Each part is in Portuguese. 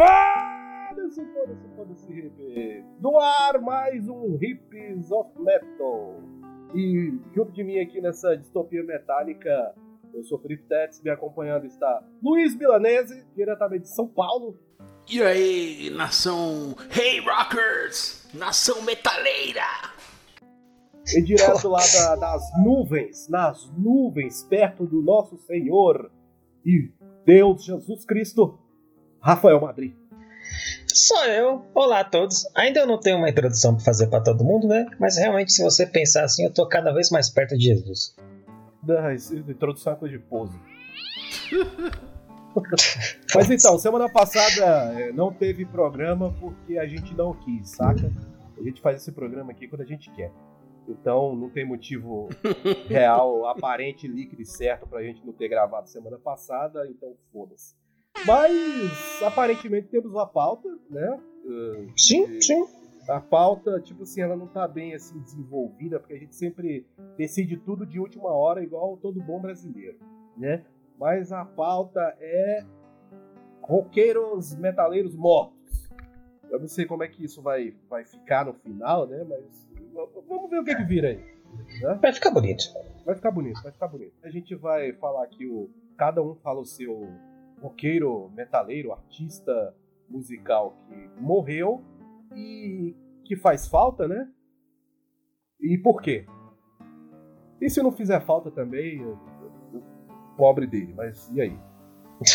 Foda-se, foda-se, foda-se, hippie. No ar, mais um Hippies of Metal. E junto de mim aqui nessa distopia metálica, eu sou Felipe Tetz, me acompanhando está Luiz Milanese, diretamente de São Paulo. E aí, nação Hey Rockers, nação metaleira. E direto lá da- das nuvens, nas nuvens, perto do nosso Senhor e Deus Jesus Cristo, Rafael Madrid. Sou eu. Olá a todos. Ainda eu não tenho uma introdução pra fazer pra todo mundo, né? Mas realmente, se você pensar assim, eu tô cada vez mais perto de Jesus. Ah, introdução é coisa de pose. Mas então, semana passada eh, não teve programa porque a gente não quis, saca? A gente faz esse programa aqui quando a gente quer. Então não tem motivo real, aparente, líquido e certo pra gente não ter gravado semana passada, então foda-se. Mas aparentemente temos uma pauta, né? Eh, Sim, e- sim. a pauta, tipo assim, ela não tá bem assim desenvolvida, porque a gente sempre decide tudo de última hora, igual todo bom brasileiro, né? Mas a pauta é roqueiros metaleiros mortos. Eu não sei como é que isso vai, vai ficar no final, né? Mas vamos ver o que, que vira aí. Vai ficar bonito. Vai ficar bonito, vai ficar bonito. A gente vai falar aqui o. Cada um fala o seu roqueiro, metaleiro, artista musical que morreu e que faz falta, né? E por quê? E se não fizer falta também, eu- eu- pobre dele, mas e aí?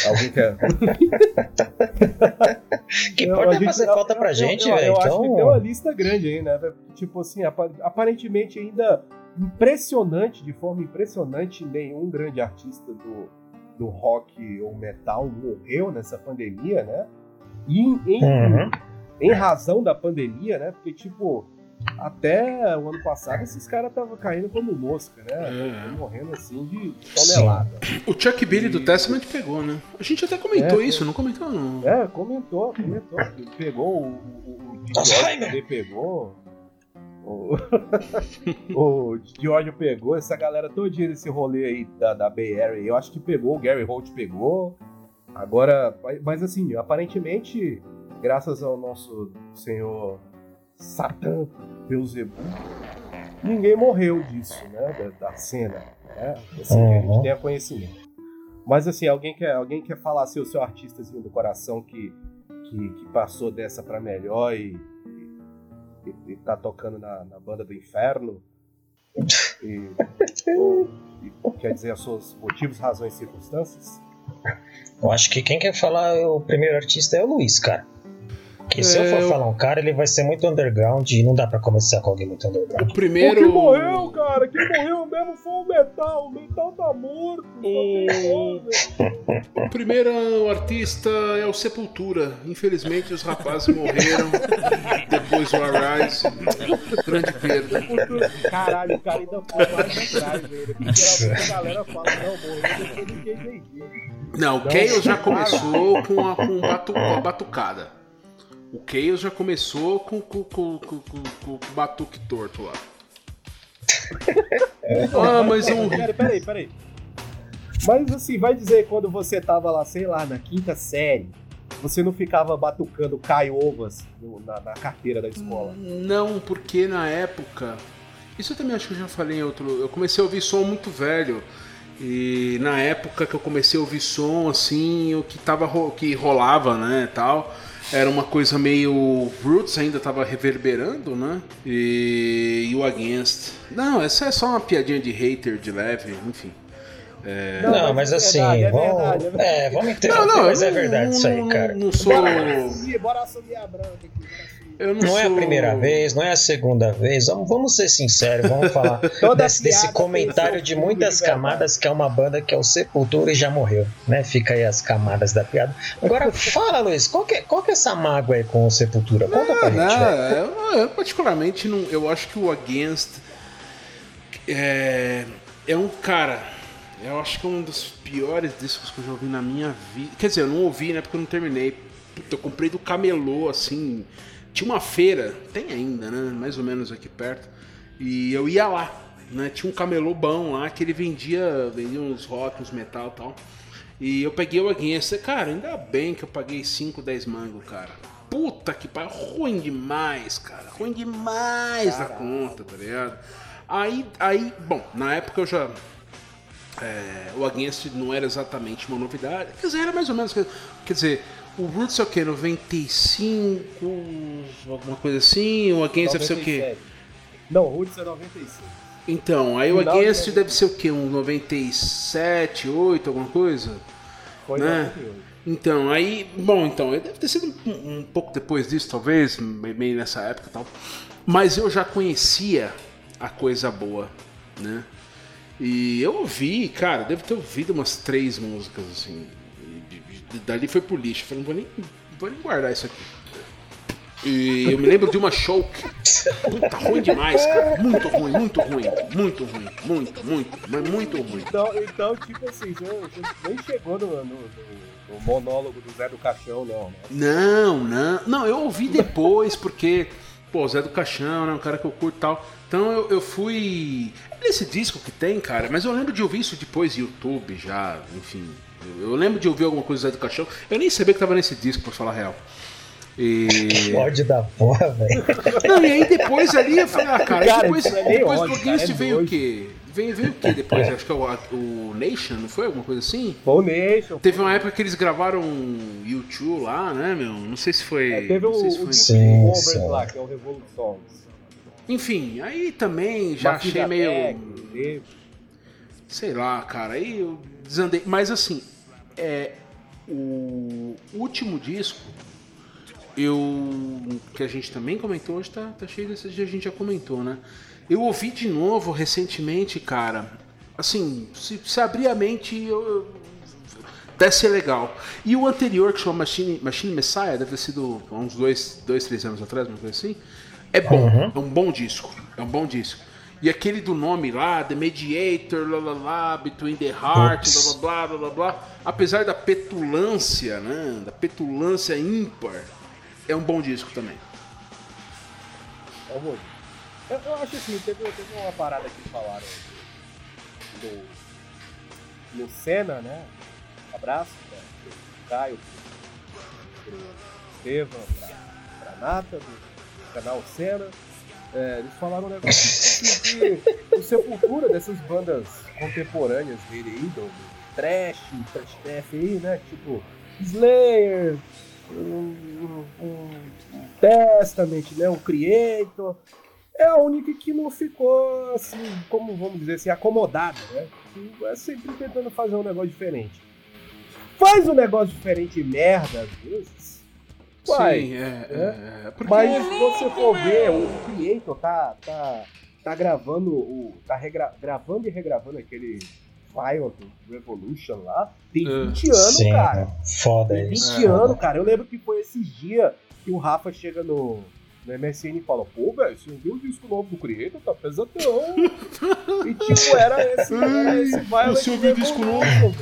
Alguém quer. Que Eu- pode a gente- fazer eu- falta eu- pra eu- gente, eu, velho. Eu acho que tem uma Então. lista grande aí, né? Tipo assim, apa- aparentemente ainda impressionante, de forma impressionante, nenhum grande artista do, do rock ou metal morreu nessa pandemia, né? E em, Uhum. em razão da pandemia, né? Porque, tipo, até o ano passado esses caras estavam caindo como mosca, né? É. Morrendo assim de tonelada. O Chuck Billy do Testament pegou, né? A gente até comentou É, isso, não comentou não? É, comentou, comentou. Ele pegou o, o, o também pegou. O, o Diógenes pegou, essa galera todinha desse rolê aí da, da Bay Area, eu acho que pegou, o Gary Holt pegou. Agora, mas assim, aparentemente, graças ao nosso senhor Satã Beuzebu, ninguém morreu disso, né? Da, da cena, né? Assim, que a gente Uhum. tenha conhecimento. Mas assim, alguém quer, alguém quer falar assim, o seu artistazinho do coração que, que, que passou dessa pra melhor e, e, e tá tocando na, na banda do inferno? E, e quer dizer os seus motivos, razões e circunstâncias? Eu acho que quem quer falar o primeiro artista é o Luiz, cara. Que se eu for eu- falar um cara, ele vai ser muito underground e não dá pra começar com alguém muito underground. O primeiro. O que morreu, cara? Quem morreu mesmo foi o metal. O metal tá morto. coisa. O primeiro artista é o Sepultura. Infelizmente os rapazes morreram. Depois o Arise. Grande perda. Caralho, o cara ainda foi mais atrás, velho. Porque a galera fala, não, morreu depois. Não, o Chaos já começou com a, com, batu- com a batucada. O Chaos já começou com, com, com, com, com- com o batuque torto lá. Ah, mas um. Peraí, peraí, peraí. Mas assim, vai dizer quando você tava lá, sei lá, na quinta série, você não ficava batucando caiovas na, na carteira da escola. Não, porque na época. Isso eu também acho que eu já falei em outro. Eu comecei a ouvir som muito velho. E na época que eu comecei a ouvir som, assim, o que, tava, ro- que rolava, né, tal, era uma coisa meio. Roots ainda tava reverberando, né? E, e o Against. Não, essa é só uma piadinha de hater de leve, enfim. Não, mas é assim, é vamos, verdade, é verdade. é, vamos entender, Não, não, mas eu é verdade isso aí, não- cara. Não sou. Bora assumir, bora assumir a branca aqui. Eu não, Não é a sou- primeira vez, não é a segunda vez. Vamos, vamos ser sinceros, vamos falar desse, desse comentário de muitas camadas que é uma banda que é o Sepultura e já morreu, né? Fica aí as camadas da piada. Agora, fala, Luiz, qual que, é, qual que é essa mágoa aí com o Sepultura? Conta pra Não, gente, velho. eu, eu particularmente não. Eu acho que o Against é, é um cara. Eu acho que é um dos piores discos que eu já ouvi na minha vida. Quer dizer, eu não ouvi, né? Porque eu não terminei. Puta, eu comprei do camelô, assim. Tinha uma feira, tem ainda, né? Mais ou menos aqui perto. E eu ia lá, né? Tinha um camelô bom lá que ele vendia, vendia uns rock, uns metal e tal. E eu peguei o Against. Cara, ainda bem que eu paguei 5, 10 mangos, cara. Puta que pariu, ruim demais, cara. Ruim demais da conta, tá ligado? Aí, aí, bom, na época eu já. É, o Against não era exatamente uma novidade. Quer dizer, era mais ou menos. Quer dizer, o Roots é o quê? 95, alguma coisa assim? O Against 97. deve ser o quê? Não, o Roots é 95. Então, aí o Against deve ser o quê? Um 97, 8, alguma coisa? Foi né? 98. Então, aí, bom, então, deve ter sido um, um, pouco depois disso, talvez, meio nessa época e tal. Mas eu já conhecia a coisa boa, né? E eu ouvi, cara, devo ter ouvido umas três músicas, assim. Dali foi pro lixo. Falei, não vou nem, não vou nem guardar isso aqui. E eu me lembro de uma show que. Puta, ruim demais, cara. Muito ruim, muito ruim. Muito ruim. Muito, muito, mas muito ruim. Então, então tipo assim, você nem chegou no, no, no, monólogo do Zé do Caixão, não, né? Não, não. Não, eu ouvi depois, porque. Pô, Zé do Caixão, né? Um cara que eu curto e tal. Então eu, eu fui. Nesse disco que tem, cara, mas eu lembro de ouvir isso depois no YouTube já, enfim. Eu, lembro de ouvir alguma coisa do Zé do Caixão. Eu nem sabia que tava nesse disco, por falar a real. E... ódio da porra, velho. Não, e aí depois ali eu falei, ah, cara, cara depois, é depois ódio, do Against é veio o quê? Veio, veio o quê depois? Acho que é o, o Nation, não foi? Alguma coisa assim? Foi o Nation. Teve uma época que eles gravaram YouTube lá, né, meu? Não sei se foi. É, teve o, se foi... sim, sim. lá, que é o Revolution. Enfim, aí também já achei meio. Tech, sei lá, cara, aí eu desandei. Mas assim, é. O último disco eu que a gente também comentou hoje tá, tá cheio desses dias a gente já comentou né eu ouvi de novo recentemente cara assim se, se abrir a mente eu, deve ser legal e o anterior que chama Machine, Machine Messiah deve ter sido há uns dois, dois três anos atrás uma coisa assim é bom uhum. é um bom disco é um bom disco e aquele do nome lá, The Mediator, lá, lá, lá Between the Hearts, blá, blá, blá, blá, blá, apesar da petulância, né, da petulância ímpar, é um bom disco também. É bom. Eu, eu acho assim, teve, teve uma parada que falaram do, do Senna, né? Um abraço pra, pro Caio, pro, pro Estevam, pra, pra Nata, do canal Senna. É, eles falaram um negócio de, de Sepultura, dessas bandas contemporâneas dele aí, do, trash, trash death aí, né? Tipo, Slayer, um, um, Testament, né, um Creator, é a única que não ficou assim, como vamos dizer assim, acomodada, né? É sempre tentando fazer um negócio diferente. Faz um negócio diferente merda às vezes. Uai, Sim, é, né? é, é porque... Mas se você for ver, o Creator tá, tá, tá gravando o. tá regra, gravando e regravando aquele Violent Revolution lá, tem 20 uh, anos, sim, cara. Foda tem 20 isso. anos, cara. Eu lembro que foi esses dias que o Rafa chega no, no MSN e fala, pô, velho, você viu o disco novo do Creator? Tá pesadão. e tipo, era esse, era esse Violent Você ouviu o disco novo?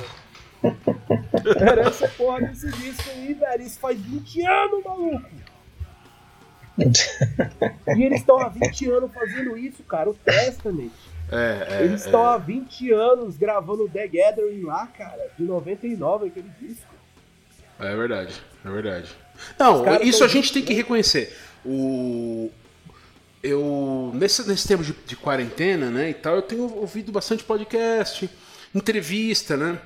Era essa porra desse disco aí, velho. Isso faz 20 anos, maluco. e eles estão há 20 anos fazendo isso, cara. O Testament. É, é, Eles estão é. há 20 anos gravando The Gathering lá, cara, de 99, aquele disco. É verdade, é verdade. Não, isso a gente tem que reconhecer. O, eu nesse, nesse tempo de, de, quarentena, né, e tal, eu tenho ouvido bastante podcast, entrevista, né?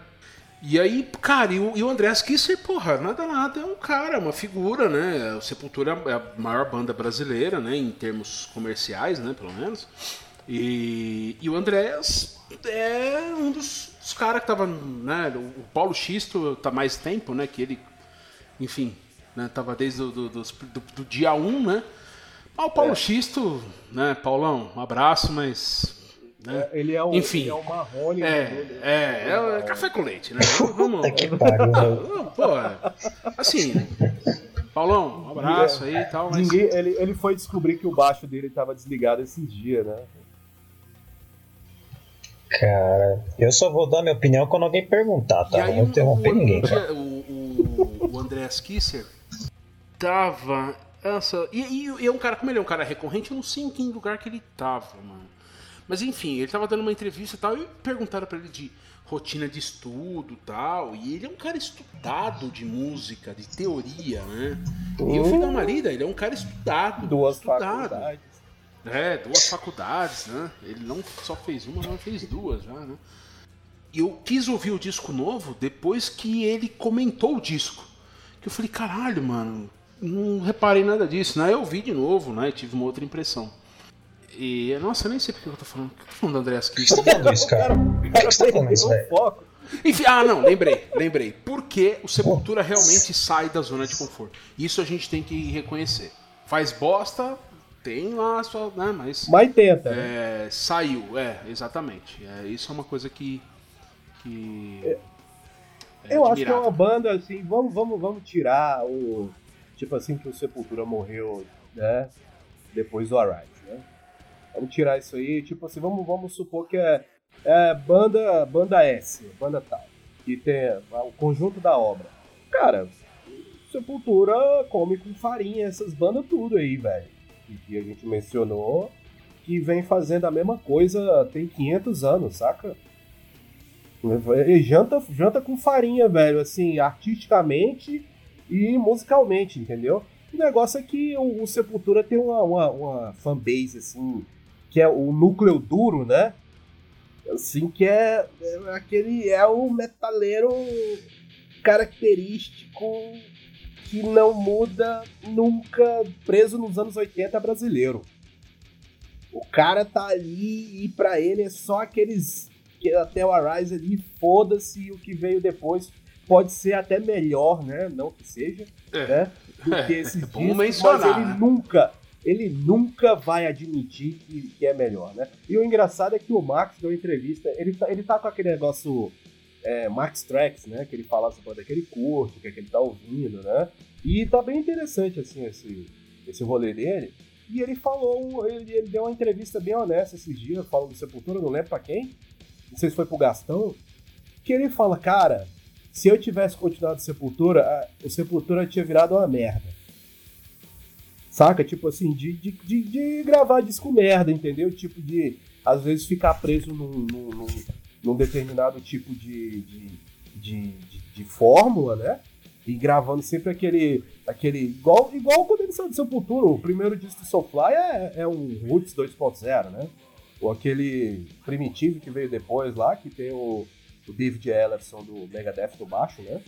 E aí, cara, e o, e o André Kisser, porra, nada nada, é um cara, uma figura, né? O Sepultura é a maior banda brasileira, né, em termos comerciais, né, pelo menos. E, e o Andréas é um dos, dos caras que tava, né, o Paulo Xisto tá mais tempo, né, que ele, enfim, né, tava desde do, do, do, do dia 1, né, mas o Paulo é. Xisto, né, Paulão, um abraço, mas né? É, ele é o, Enfim, ele é o Marrone. É, é, é, é, café com leite, né? Vamos. que pariu. Pô, assim, Paulão, um abraço aí e tal. Mas... Ninguém, ele, ele foi descobrir que o baixo dele estava desligado esse dia, né? Cara, eu só vou dar minha opinião quando alguém perguntar, tá? Não vou interromper ninguém. O, o, o Andreas Kisser tava. Essa, e, e, e, é um cara, como ele é um cara recorrente, eu não sei em que lugar que ele tava, mano. Mas enfim, ele tava dando uma entrevista e tal, e perguntaram para ele de rotina de estudo tal. E ele é um cara estudado de música, de teoria, né? E eu fui dar uma lida, ele é um cara estudado. Duas estudado. faculdades. É, duas faculdades, né? Ele não só fez uma, mas fez duas já, né? E eu quis ouvir o disco novo depois que ele comentou o disco. Que eu falei, caralho, mano, não reparei nada disso, né? Eu vi de novo, né? Tive uma outra impressão. E, nossa, eu nem sei porque eu tô falando. O que eu tô falando do Andreas Kiss? Por que você tá falando isso, cara? Por que você tá falando isso, velho? Enfim, ah, não, lembrei, lembrei. Porque o Sepultura realmente sai da zona de conforto. Isso a gente tem que reconhecer. Faz bosta, tem lá a sua. Né, mas. Mas tenta. né? É, saiu, é, exatamente. É, isso é uma coisa que. que é Eu acho que é admirável. uma banda assim, vamos, vamos, vamos tirar o. Tipo assim que o Sepultura morreu, né? Depois do Arise, né? Vamos tirar isso aí, tipo assim, vamos, vamos supor que é, é banda, banda S, banda tal. Que tem o conjunto da obra. Cara, Sepultura come com farinha essas bandas tudo aí, velho. Que, a gente mencionou, que vem fazendo a mesma coisa tem 500 anos, saca? E janta, janta com farinha, velho, assim, artisticamente e musicalmente, entendeu? O negócio é que o, o Sepultura tem uma, uma, uma fanbase, assim, que é o núcleo duro, né? Assim, que é, é aquele. É o metaleiro característico que não muda nunca, preso nos anos 80 brasileiro. O cara tá ali e pra ele é só aqueles que até o Arise ali, foda-se o que veio depois. Pode ser até melhor, né? Não que seja, É. né? Do que esses É discos, mas ele né? nunca, ele nunca vai admitir que, que é melhor, né? E o engraçado é que o Max deu entrevista, ele tá, ele tá com aquele negócio é, Max Tracks, né? Que ele fala sobre banda que ele curte, que, é que ele tá ouvindo, né? E tá bem interessante, assim, esse, esse rolê dele. E ele falou, ele, ele deu uma entrevista bem honesta esses dias, falando do Sepultura, não lembro pra quem, não sei se foi pro Gastão, que ele fala, cara, se eu tivesse continuado Sepultura, a- o Sepultura tinha virado uma merda. Saca? Tipo assim, de, de, de, de gravar disco merda, entendeu? Tipo de, às vezes, ficar preso num, num, num- num determinado tipo de, de, de, de, de fórmula, né? E gravando sempre aquele. aquele igual, igual quando ele saiu do Sepultura, o primeiro disco do Soulfly é, é um Roots 2.0, né? Ou aquele Primitivo que veio depois lá, que tem o, o David Ellison do Megadeth no baixo, né?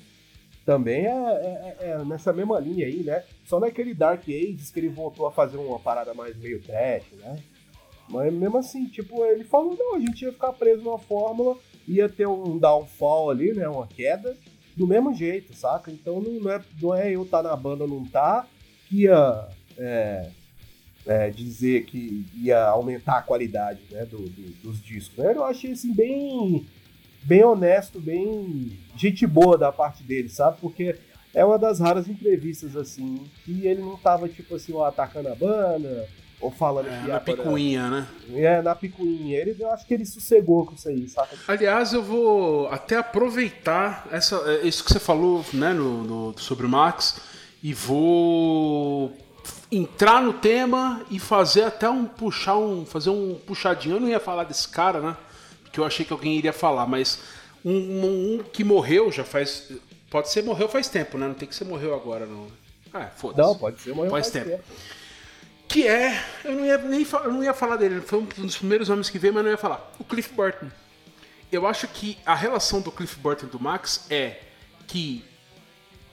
Também é, é- é nessa mesma linha aí, né? Só naquele Dark Ages que ele voltou a fazer uma parada mais meio trash, né? Mas mesmo assim, tipo, ele falou, não, a gente ia ficar preso numa fórmula, ia ter um downfall ali, né? Uma queda, do mesmo jeito, saca? Então não, é, não é eu estar na banda ou não tá que ia é, é, dizer que ia aumentar a qualidade né, do, do- dos discos. né? Eu achei assim bem, bem honesto, bem gente boa da parte dele, sabe? Porque é uma das raras entrevistas assim que ele não tava tipo assim, ó, atacando a banda ou falando É, que na picuinha, né? É, na picuinha. Ele, eu acho que ele sossegou com isso aí, saca? Aliás, eu vou até aproveitar essa, é, isso que você falou né, no, no- sobre o Max e vou entrar no tema e fazer até um puxar um fazer um puxadinho. Eu não ia falar desse cara, né? Porque eu achei que alguém iria falar, mas um, um- um que morreu já faz pode ser morreu faz tempo, né? Não tem que ser morreu agora não. Ah, foda-se. Não, pode ser, mas Faz tempo. Que é, eu não ia nem eu não ia falar dele, foi um dos primeiros nomes que veio, mas não ia falar. O Cliff Burton. Eu acho que a relação do Cliff Burton e do Max é que,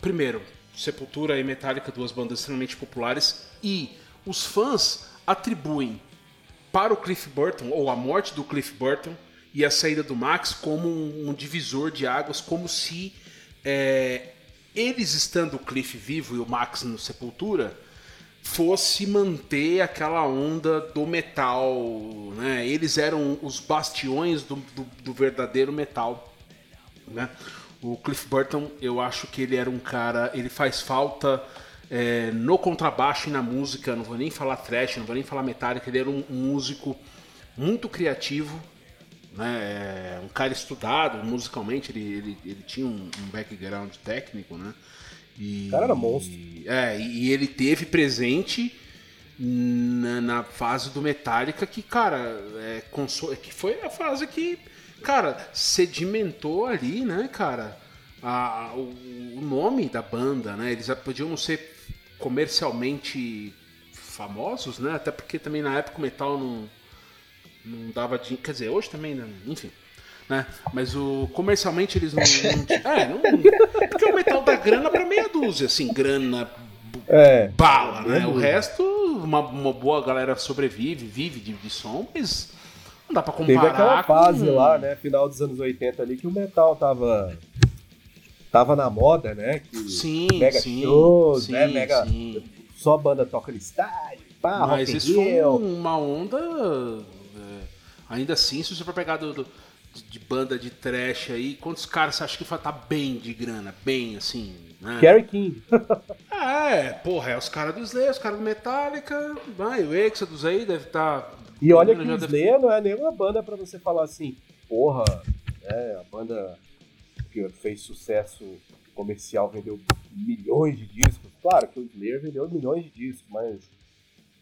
primeiro, Sepultura e Metallica, duas bandas extremamente populares, e os fãs atribuem para o Cliff Burton, ou a morte do Cliff Burton e a saída do Max, como um, divisor de águas, como se é, eles estando o Cliff vivo e o Max no Sepultura fosse manter aquela onda do metal, né? Eles eram os bastiões do, do, do verdadeiro metal, né? O Cliff Burton, eu acho que ele era um cara, ele faz falta é, no contrabaixo e na música, não vou nem falar thrash, não vou nem falar metálica, ele era um, um músico muito criativo, né? É, um cara estudado musicalmente, ele, ele, ele tinha um, um background técnico, né? E, O cara era monstro. É, e e ele teve presente na, na fase do Metallica que, cara, é, que foi a fase que, cara, sedimentou ali, né, cara, a, o, o nome da banda, né? Eles podiam não ser comercialmente famosos, né? Até porque também na época o metal não, não dava dinheiro. Quer dizer, hoje também, né? enfim. Né? Mas o comercialmente eles não. não é, não, porque o metal dá grana para meia dúzia, assim, grana é, bala, né? O resto, uma, uma, boa galera sobrevive, vive de, de som, mas não dá pra comparar. Teve aquela fase com... lá, né? Final dos anos 80 ali, que o metal tava. Tava na moda, né? Que sim, mega sim, shows, né? sim, né? Mega. Sim. Só banda toca no estádio, pá, Mas isso foi uma onda. Ainda assim, se você for pegar do, do de banda de trash aí, quantos caras você acha que tá bem de grana? Bem, assim, né? Gary King. é, porra, é os caras do Slayer, os caras do Metallica, vai, o Exodus aí deve estar... Tá, e olha que o Slayer deve... não é nenhuma banda para você falar assim, porra, é, a banda que fez sucesso comercial, vendeu milhões de discos. Claro que o Slayer vendeu milhões de discos, mas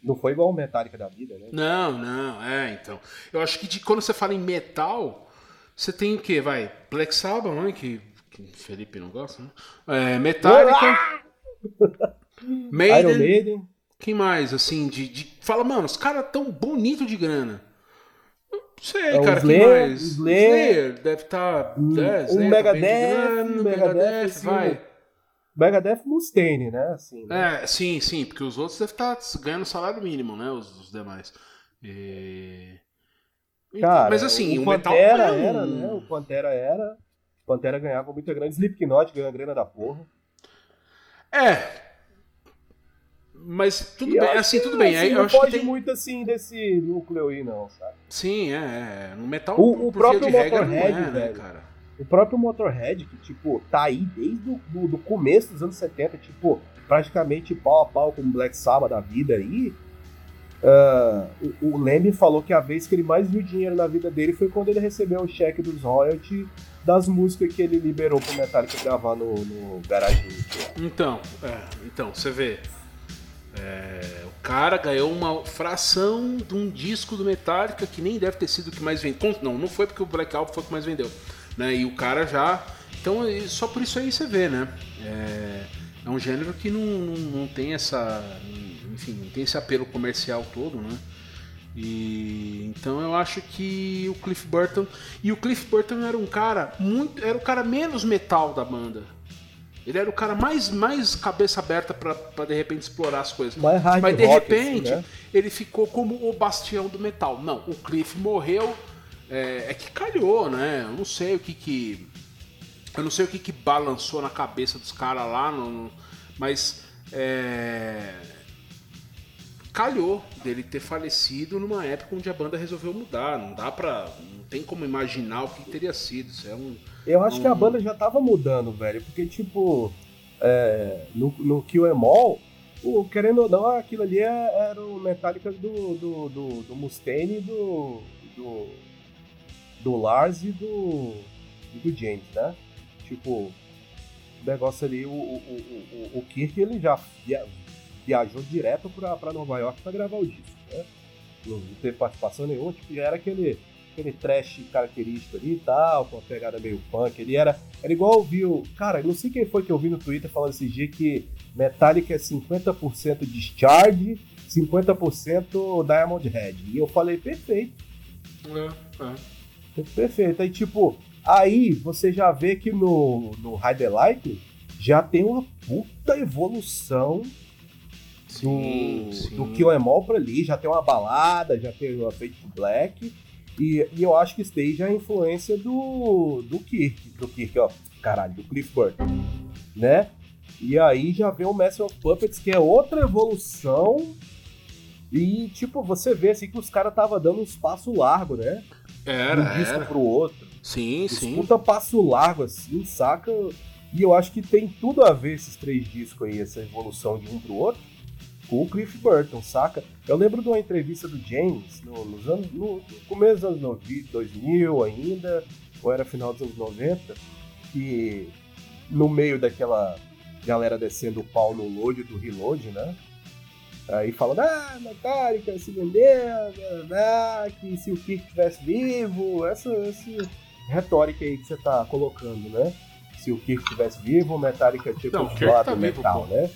não foi igual o Metallica da vida, né? Não, não, é, então. Eu acho que de, quando você fala em metal, você tem o quê? Vai, Black Sabbath, né? Que, que Felipe não gosta, né? É, Metallica. Maiden. Iron Maiden. Quem mais, assim, de, de... Fala, mano, os caras tão bonito de grana. Não sei, é, cara, quem mais? Slayer, Slayer deve estar... Tá, um, é, um Megadeth, um Megadeth, vai. Megadeth Mustaine, né? Assim, né? É, sim, sim, porque os outros devem estar tá ganhando salário mínimo, né? Os, os demais. E... Cara, mas assim, o, o Pantera metal era, né? O Pantera era. O Pantera ganhava muita grana. Slipknot ganhou a grana da porra. É. Mas tudo e bem, assim, tudo bem. Assim, eu não acho pode que tem... muito assim desse núcleo aí, não, sabe? Sim, é. é. No metal, o, o próprio Motorhead, é, né, velho, cara? O próprio Motorhead, que, tipo, tá aí desde o do, do começo dos anos 70, tipo, praticamente pau a pau com o Black Sabbath da vida aí. Uh, o, o Leme falou que a vez que ele mais viu dinheiro na vida dele foi quando ele recebeu o cheque dos royalties das músicas que ele liberou pro Metallica gravar no, no Garage Então, é, então, você vê. É, o cara ganhou uma fração de um disco do Metallica que nem deve ter sido o que mais vendeu. Não, não foi porque o Black Album foi o que mais vendeu. Né? E o cara já. Então, só por isso aí você vê, né? É, é um gênero que não, não, não tem essa enfim, tem esse apelo comercial todo, né? E então eu acho que o Cliff Burton e o Cliff Burton era um cara muito, era o cara menos metal da banda. Ele era o cara mais, mais cabeça aberta para de repente explorar as coisas. Mais hard Mas de rock, repente assim, né? ele ficou como o bastião do metal. Não, o Cliff morreu. É, é que calhou, né? Eu não sei o que que. Eu não sei o que que balançou na cabeça dos caras lá, no, mas. É, calhou dele ter falecido numa época onde a banda resolveu mudar. Não dá pra. Não tem como imaginar o que teria sido. Isso é um. Eu acho um... que a banda já tava mudando, velho. Porque, tipo, é, no, no Kill Em All, o, querendo ou não, aquilo ali é, era o Metallica do, do, do, do Mustaine, do, do, do Lars e do, e do James, né? Tipo, o negócio ali, o, o, o, o Kirk ele já viajou direto para Nova York para gravar o disco. Né? Não, não teve participação nenhuma, tipo, já era aquele, aquele trash característico ali e tal, com a pegada meio punk. Ele era, era igual ouviu. Cara, não sei quem foi que eu vi no Twitter falando esse dia que Metallica é 50% Discharge, 50% Diamond Head. E eu falei, perfeito. É, é. Perfeito. Aí, tipo, aí você já vê que no, no Light já tem uma puta evolução sim, do, sim. do Kill Em All pra ali, já tem uma balada, já tem uma Fate Black, e, e eu acho que já é influência do, do Kirk, do Kirk, ó, caralho, do Cliff Burton, né? E aí já vem o Master of Puppets, que é outra evolução, e tipo, você vê assim que os caras tava dando um espaço largo, né? Era, um disco era. pro outro. Sim, sim. Puta passo largo assim, saca? E eu acho que tem tudo a ver esses três discos aí, essa evolução de um pro outro com o Cliff Burton, saca? Eu lembro de uma entrevista do James no, nos anos, no começo dos anos 2000 ainda, ou era final dos anos 90, que no meio daquela galera descendo o pau no load do reload, né? Aí falando, ah, Metallica se vendeu, né, que se o Kirk estivesse vivo, essa, essa retórica aí que você tá colocando, né? Se o Kirk estivesse vivo, o Metallica tinha continuado tá o metal, vivo, né?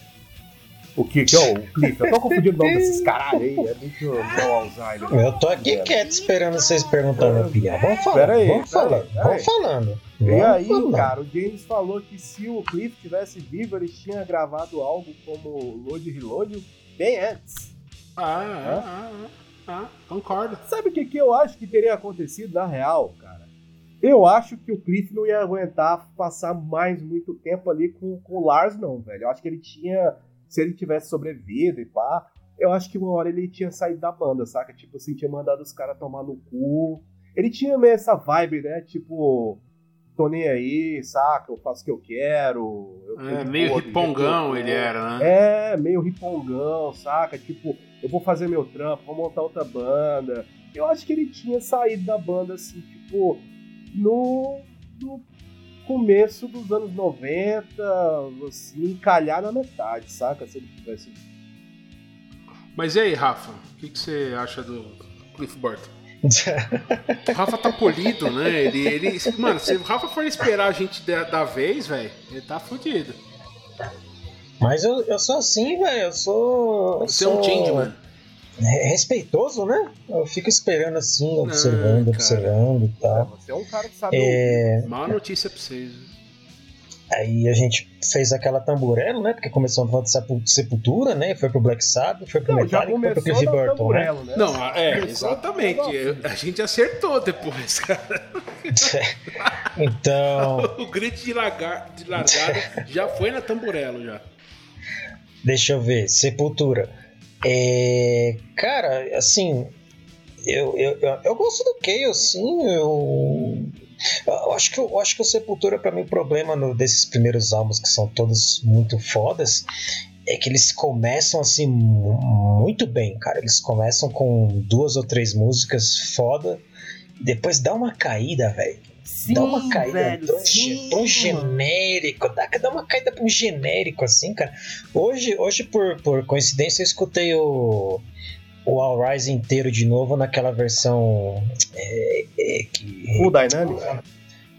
O Kirk, é o Cliff, eu tô confundindo o nome desses caralho aí, é muito meu Alzheimer. Eu tô aqui quieto esperando vocês perguntarem a piada. Vamos falando, pera aí, vamos falando, vamos falando. E aí, falando. cara, o James falou que se o Cliff tivesse vivo, ele tinha gravado algo como Load Reload bem antes. Ah, ah, ah, ah, concordo. Sabe o que, que eu acho que teria acontecido na real, cara? Eu acho que o Cliff não ia aguentar passar mais muito tempo ali com, com o Lars, não, velho. Eu acho que ele tinha. Se ele tivesse sobrevivido e pá, eu acho que uma hora ele tinha saído da banda, saca? Tipo assim, tinha mandado os caras tomar no cu. Ele tinha meio essa vibe, né? Tipo, tô nem aí, saca? Eu faço o que eu quero. Eu é, meio ripongão ele era, né? É, meio ripongão, saca? Tipo, eu vou fazer meu trampo, vou montar outra banda. Eu acho que ele tinha saído da banda, assim, tipo, no, no começo dos anos 90, assim, calhar na metade, saca? Se ele tivesse. Mas e aí, Rafa? O que, que você acha do Cliff Burton? O Rafa tá polido, né? Ele, ele, mano, se o Rafa for esperar a gente da, da vez, velho, ele tá fudido. Mas eu, eu sou assim, velho. Eu sou. Você sou... é um change, mano. Respeitoso, né? Eu fico esperando assim, observando, ah, observando e tal. Você é um cara que sabe. É... Má notícia pra vocês. Aí a gente fez aquela tamburelo, né? Porque começou a falar de Sepultura, né? Foi pro Black Sabbath, foi pro não, Metallica, foi pro Cliff Burton, né? né? Não, é, exatamente. A gente acertou depois, cara. então... o grito de, lagar, de largada já foi na tamburelo, já. Deixa eu ver, Sepultura. É, cara, assim, eu, eu, eu, eu gosto do Chaos, sim, eu eu acho que, eu acho que o Sepultura, para mim, o problema no, desses primeiros álbuns, que são todos muito fodas, é que eles começam assim muito bem, cara. Eles começam com duas ou três músicas foda, depois dá uma caída, velho. Dá uma caída velho, tão, tão genérico, dá, dá uma caída pra um genérico assim, cara. Hoje, hoje por, por coincidência, eu escutei o o All Rise inteiro de novo naquela versão é, é, que. Full Dynamic?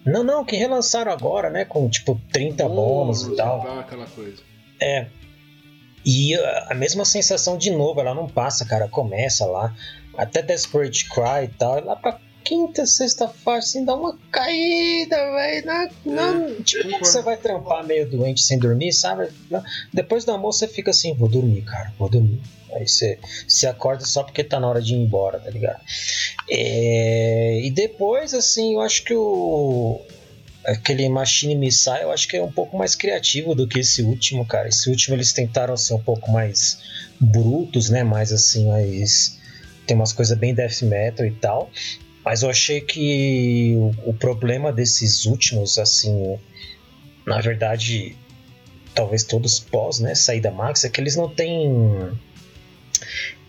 Não, não, que relançaram agora, né? Com tipo 30 oh, bônus e tal. Aquela coisa. É. E a mesma sensação de novo, ela não passa, cara. Começa lá. Até Desperate Cry e tal. Lá pra quinta, sexta faixa, assim, dá uma caída, velho. Na, na, é, tipo, você vai trampar meio doente sem dormir, sabe? Depois do almoço você fica assim, vou dormir, cara, vou dormir. Aí você se acorda só porque tá na hora de ir embora, tá ligado? É, e depois, assim, eu acho que o. Aquele Machine Missile, eu acho que é um pouco mais criativo do que esse último, cara. Esse último eles tentaram ser um pouco mais brutos, né? Mais assim, mais. Tem umas coisas bem death metal e tal. Mas eu achei que o, o problema desses últimos, assim. Na verdade, talvez todos pós, né? Saída Max, é que eles não têm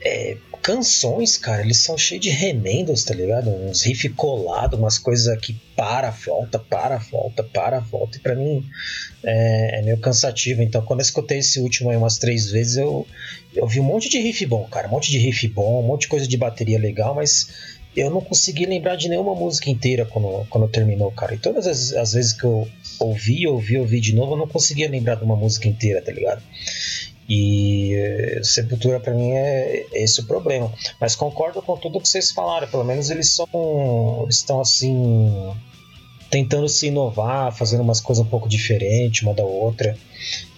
é, canções, cara, eles são cheios de remendos, tá ligado? Uns riff colado, umas coisas aqui para, volta, para, volta, para, volta. E pra mim é, é, meio cansativo. Então, quando eu escutei esse último aí umas três vezes, eu, eu vi um monte de riff bom, cara. Um monte de riff bom, um monte de coisa de bateria legal, mas eu não consegui lembrar de nenhuma música inteira quando, quando terminou, cara. E todas as, as vezes que eu ouvi, ouvi, ouvi de novo, eu não conseguia lembrar de uma música inteira, tá ligado? E eh, Sepultura para mim é esse o problema. Mas concordo com tudo que vocês falaram. Pelo menos eles são, estão assim tentando se inovar, fazendo umas coisas um pouco diferentes uma da outra.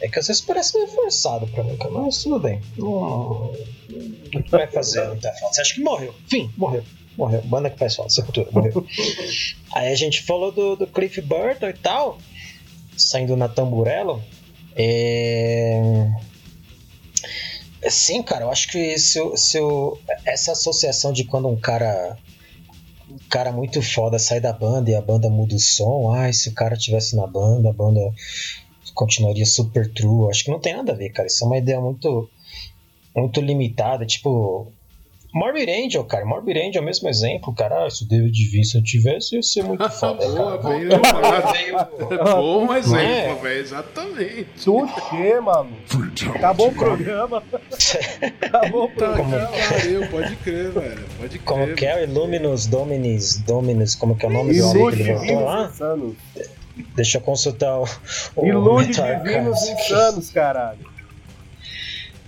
É que às vezes parece meio forçado pra mim, mas tudo bem. o que vai fazer? Você acha que morreu? Fim, morreu. Morreu. Banda que faz falta, Sepultura, morreu. Aí a gente falou do, do Cliff Burton e tal, saindo na Tamburello. É Sim, cara, eu acho que se, eu, se eu, essa associação de quando um cara um cara muito foda sai da banda e a banda muda o som, ai, se o cara tivesse na banda, a banda continuaria super true. Acho que não tem nada a ver, cara. Isso é uma ideia muito muito limitada, tipo Morbid Angel, cara. Morbid Angel é o mesmo exemplo, cara. Ah, se o David Vincent tivesse, ia ser muito foda. Boa, cara. bem lembrado. Bom exemplo, É. velho. Exatamente. Tuxê, mano. Acabou o programa. Acabou o Tá programa. pariu, pode crer, velho. Pode Como crer. que é? Illuminus Dominis, Dominus, como que é o nome do Ilude que ele voltou lá? insanos. Deixa eu consultar o, o Ilude divinos insanos, caralho.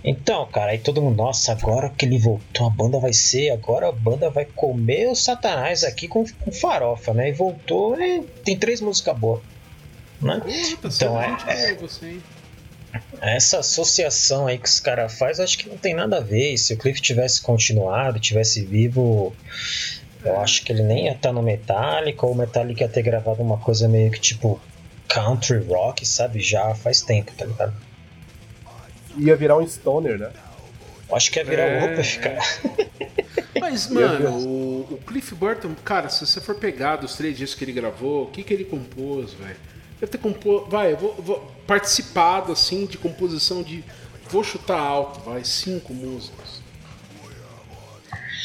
Então, cara, aí todo mundo, nossa, agora que ele voltou, a banda vai ser, agora a banda vai comer o Satanás aqui com, com farofa, né? E voltou, e tem três músicas boas. Né? Tá Então, é- você, hein? Essa associação aí que os caras fazem, acho que não tem nada a ver. E Se o Cliff tivesse continuado, tivesse vivo, eu acho que ele nem ia estar no Metallica, ou o Metallica ia ter gravado uma coisa meio que tipo country rock, sabe? Já faz tempo, tá ligado? Ia virar um stoner, né? Acho que ia virar É, Opeth, cara. Mas, mano, o, o Cliff Burton, cara, se você for pegar dos três discos que ele gravou, o que, que ele compôs, velho? Deve ter compôs. Vai, eu vou, vou- participado, assim, de composição de. Vou chutar alto, vai, cinco músicas.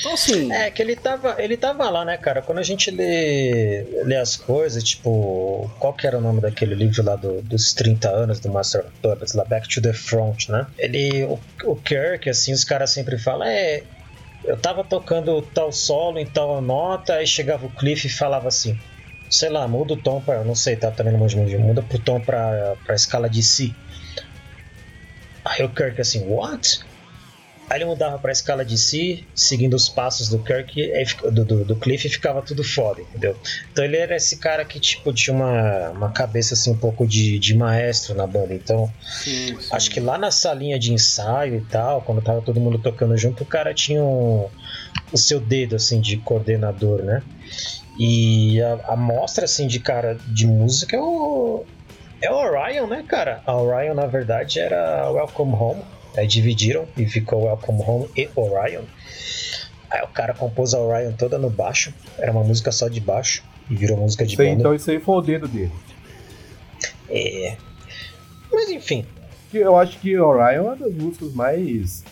Então, assim. É, que ele tava, ele tava lá, né, cara? Quando a gente lê, lê as coisas, tipo, qual que era o nome daquele livro lá do- dos 30 anos do Master of Puppets, lá Back to the Front, né? Ele, o, o Kirk, assim, os caras sempre falam, é, eu tava tocando tal solo em tal nota, aí chegava o Cliff e falava assim, sei lá, muda o tom pra, não sei, tá também no manjo muito, muda pro tom pra, pra escala de Si. Aí o Kirk assim, what? Aí ele mudava pra escala de si, seguindo os passos do Kirk, do, do, do Cliff e ficava tudo foda, entendeu? Então ele era esse cara que, tipo, tinha uma, uma cabeça assim um pouco de, de maestro na banda. Então, sim, sim. acho que lá na salinha de ensaio e tal, quando tava todo mundo tocando junto, o cara tinha um- o seu dedo assim de coordenador, né? E a, a mostra assim de cara de música é o é o Orion, né, cara? A Orion na verdade era Welcome Home. Aí dividiram e ficou Welcome Home e Orion. Aí o cara compôs a Orion toda no baixo. Era uma música só de baixo e virou música de Isso banda. então isso aí foi o dedo dele. É. Mas enfim, Eu acho que Orion é uma das músicas mais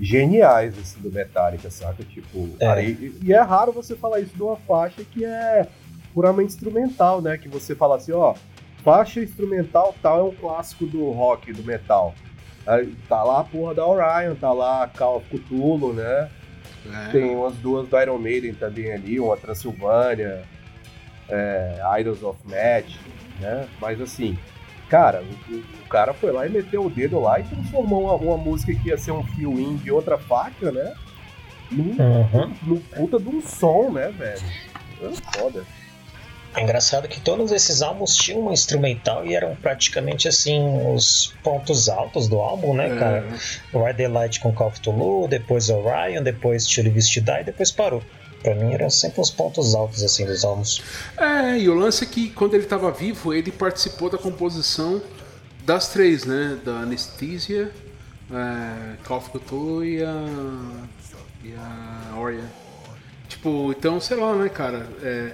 geniais assim, do Metallica, saca? Tipo, É. cara, e, e é raro você falar isso de uma faixa que é puramente instrumental, né? Que você fala assim, ó, faixa instrumental tal é um clássico do rock, do metal. Aí tá lá a porra da Orion, tá lá a Call of Cthulhu, né? É. Tem umas duas do Iron Maiden também ali, uma Transilvânia, é, Idols of Match, né? Mas assim, cara, o, o- cara foi lá e meteu o dedo lá e transformou uma, uma música que ia ser um fio-in de outra faixa, né? Num, Uhum. num puta de um som, né, velho? É foda. É engraçado que todos esses álbuns tinham uma instrumental e eram praticamente assim os pontos altos do álbum, né, É. cara? Ride the Light com Call of Cthulhu, depois Orion, depois Till Wish to Die e depois parou. Pra mim eram sempre os pontos altos assim dos álbuns. É, e o lance é que quando ele estava vivo, ele participou da composição das três, né? Da Anesthesia, é, Call of Cthulhu e a, e a Orion. Tipo, então, sei lá, né, cara? É,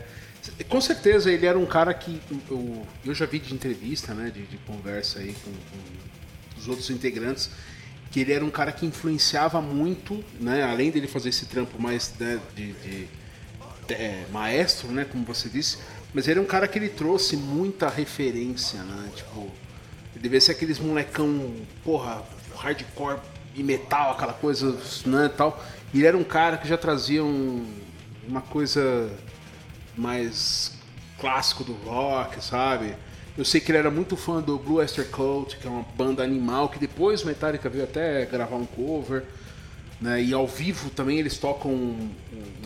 com certeza ele era um cara que eu, eu já vi de entrevista, né? De, de conversa aí com, com os outros integrantes que ele era um cara que influenciava muito, né? Além dele fazer esse trampo mais né, de, de- é, maestro, né? Como você disse, mas ele é um cara que ele trouxe muita referência, né? Tipo, ele devia ser aqueles molecão, porra, hardcore e metal, aquela coisa, né? Tal. E ele era um cara que já trazia um- uma coisa mais clássico do rock, sabe? Eu sei que ele era muito fã do Blue Oyster Cult, que é uma banda animal, que depois o Metallica veio até gravar um cover, né? E ao vivo também eles tocam um-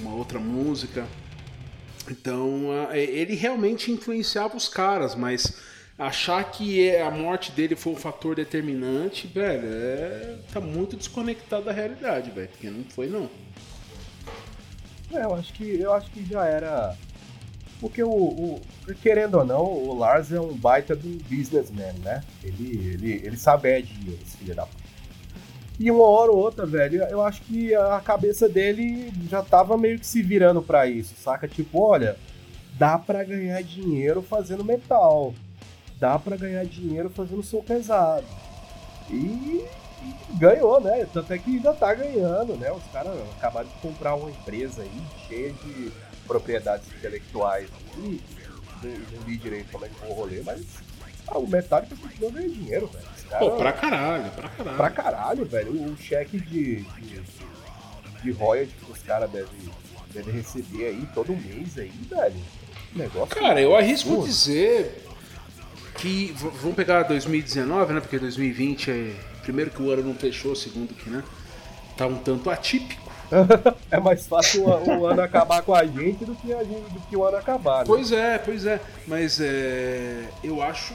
uma outra música. Então, a- ele realmente influenciava os caras, mas achar que é- a morte dele foi um fator determinante, velho, é, tá muito desconectado da realidade, velho, porque não foi não. É, eu acho que eu acho que já era. Porque o, o- querendo ou não, o Lars é um baita do businessman, né? Ele, ele, ele sabe é dinheiro, esse filho da puta. E uma hora ou outra, velho, eu acho que a cabeça dele já tava meio que se virando pra isso, saca? Tipo, olha, dá pra ganhar dinheiro fazendo metal. Dá pra ganhar dinheiro fazendo som pesado. E, ganhou, né? Tanto é que ainda tá ganhando, né? Os caras acabaram de comprar uma empresa aí cheia de propriedades intelectuais. E não, li direito como é que foi o rolê, mas ah, o Metallica continua ganhando dinheiro, velho. Cara, Pô, pra caralho, pra caralho. Pra caralho, velho. O cheque de, de, de royalties que os caras devem, devem receber aí todo mês aí, velho. Negócio cara, eu arrisco dizer que. Vamos pegar 2019, né? Porque 2020 é. Primeiro que o ano não fechou, segundo que, né? Tá um tanto atípico. É mais fácil o, o, ano acabar com a gente do que, a gente, do que o ano acabar. Né? Pois é, pois é. Mas é, eu acho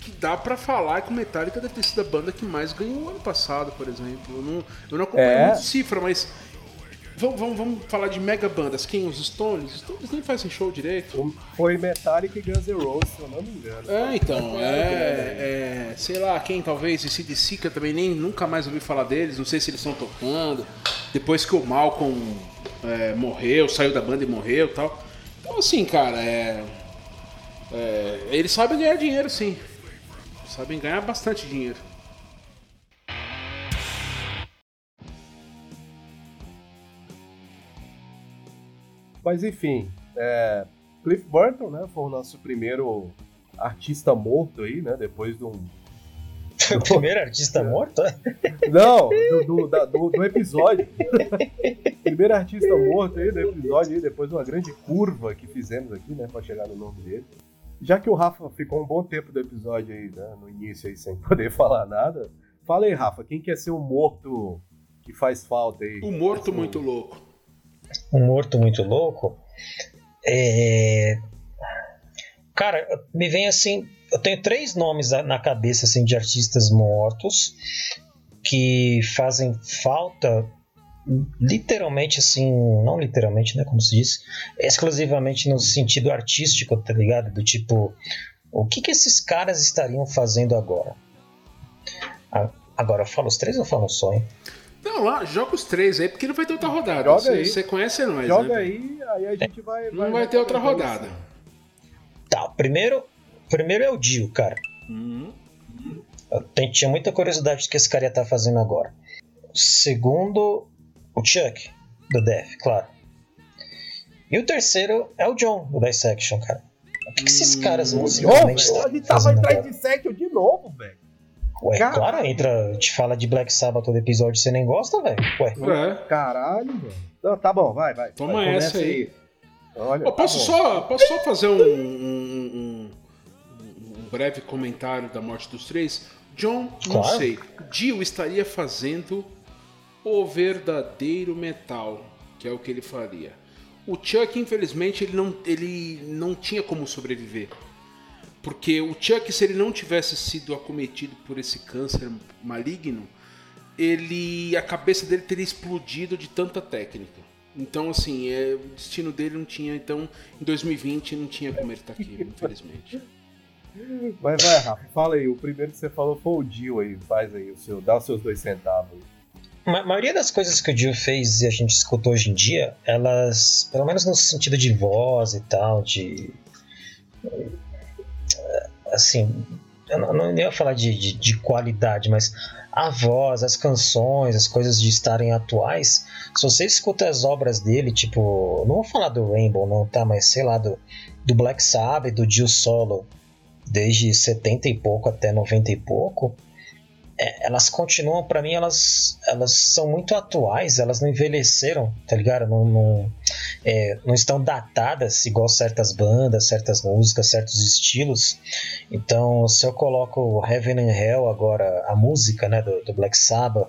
que dá para falar que o Metallica deve ter sido a banda que mais ganhou o ano passado, por exemplo. Eu não, eu não acompanho é. muito cifra, mas Vamos, vamos, vamos falar de mega bandas. Quem? Os Stones? Os Stones nem fazem show direito. Foi Metallica e Guns N' Roses, se eu não me engano. É, então. É, é, sei lá, quem talvez, esse de Sica também nem nunca mais ouvi falar deles. Não sei se eles estão tocando. Depois que o Malcolm é, morreu, saiu da banda e morreu e tal. Então, assim, cara, é, é, eles sabem ganhar dinheiro, sim. Sabem ganhar bastante dinheiro. Mas enfim, é, Cliff Burton, né, foi o nosso primeiro artista morto aí, né, depois de um... o primeiro artista morto? Não, do, do, da, do, do episódio. primeiro artista morto aí do episódio, aí, depois de uma grande curva que fizemos aqui, né, pra chegar no nome dele. Já que o Rafa ficou um bom tempo do episódio aí, né, no início aí, sem poder falar nada, fala aí, Rafa, quem quer ser o morto que faz falta aí? O morto muito louco um morto muito louco. É... Cara, me vem assim. Eu tenho três nomes na cabeça assim, de artistas mortos que fazem falta literalmente assim, não literalmente, né, como se diz, exclusivamente no sentido artístico, tá ligado? Do tipo, o que que esses caras estariam fazendo agora? Agora eu falo os três ou falo só, hein? Não, lá, joga os três aí, porque não vai ter outra rodada. Joga você, aí. Você conhece nós, Joga né? aí, aí a gente vai. Não vai, ter outra rodada. Tá, primeiro, primeiro é o Dio, cara. Uhum. Eu tinha muita curiosidade do que esse cara ia estar tá fazendo agora. Segundo, o Chuck, do Death, claro. E o terceiro é o John, do Dissection, cara. O que, que esses caras hum, musicalmente estão fazendo? A gente tava em Dissection de novo, velho. Ué, Caralho. claro, entra, te fala de Black Sabbath todo episódio você nem gosta, velho. Ué. É. Caralho, velho. tá bom, vai, vai. Toma vai, essa aí. aí. Olha, tá posso, só, posso só fazer um, um, um, um, breve comentário da morte dos três? John, não claro. sei. Dio estaria fazendo o verdadeiro metal, que é o que ele faria. O Chuck, infelizmente, ele não, ele não tinha como sobreviver. Porque o Chuck, se ele não tivesse sido acometido por esse câncer maligno, ele a cabeça dele teria explodido de tanta técnica. Então, assim, é, o destino dele não tinha. Então, em 2020 não tinha como ele estar tá aqui, infelizmente. Vai, vai, Rafa, fala aí. O primeiro que você falou foi o Dio aí. Faz aí o seu, dá os seus dois centavos. A maioria das coisas que o Dio fez e a gente escutou hoje em dia, elas, pelo menos no sentido de voz e tal, de assim, eu não, não ia falar de, de, de, qualidade, mas a voz, as canções, as coisas de estarem atuais, se você escuta as obras dele, tipo, não vou falar do Rainbow, não, tá? Mas sei lá, do, do Black Sabbath, do Dio Solo, desde 70 e pouco até 90 e pouco, é, elas continuam, para mim, elas, elas são muito atuais, elas não envelheceram, tá ligado? Não, não, é, não estão datadas igual certas bandas, certas músicas, certos estilos. Então, se eu coloco Heaven and Hell agora, a música né, do, do Black Sabbath,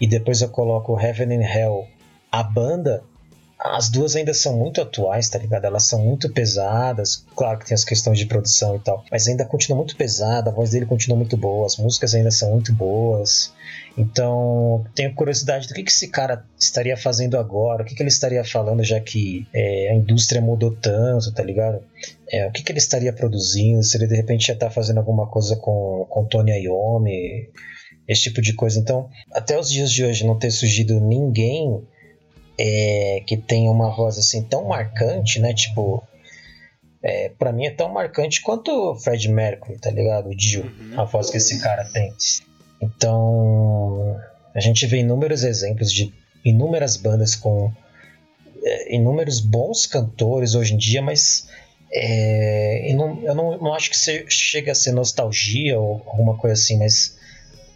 e depois eu coloco Heaven and Hell, a banda, as duas ainda são muito atuais, tá ligado? Elas são muito pesadas. Claro que tem as questões de produção e tal, mas ainda continua muito pesada, a voz dele continua muito boa, as músicas ainda são muito boas. Então, tenho curiosidade do que, que esse cara estaria fazendo agora, o que, que ele estaria falando, já que é, a indústria mudou tanto, tá ligado? É, o que, que ele estaria produzindo, se ele de repente já tá fazendo alguma coisa com, com Tony Iommi, esse tipo de coisa. Então, até os dias de hoje não ter surgido ninguém é, que tem uma voz assim tão marcante, né? Tipo, é, para mim é tão marcante quanto o Fred Mercury, tá ligado? O Dio, uhum. a voz que esse cara tem. Então, a gente vê inúmeros exemplos de inúmeras bandas com é, inúmeros bons cantores hoje em dia, mas é, eu, não, eu não, não acho que chega a ser nostalgia ou alguma coisa assim, mas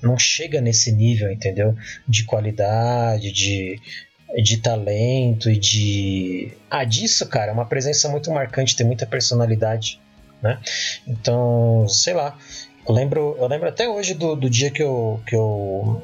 não chega nesse nível, entendeu? De qualidade, de, de talento e de. Ah, disso, cara, é uma presença muito marcante, tem muita personalidade, né? Então, sei lá. Eu lembro, eu lembro até hoje do, do dia que eu, que eu,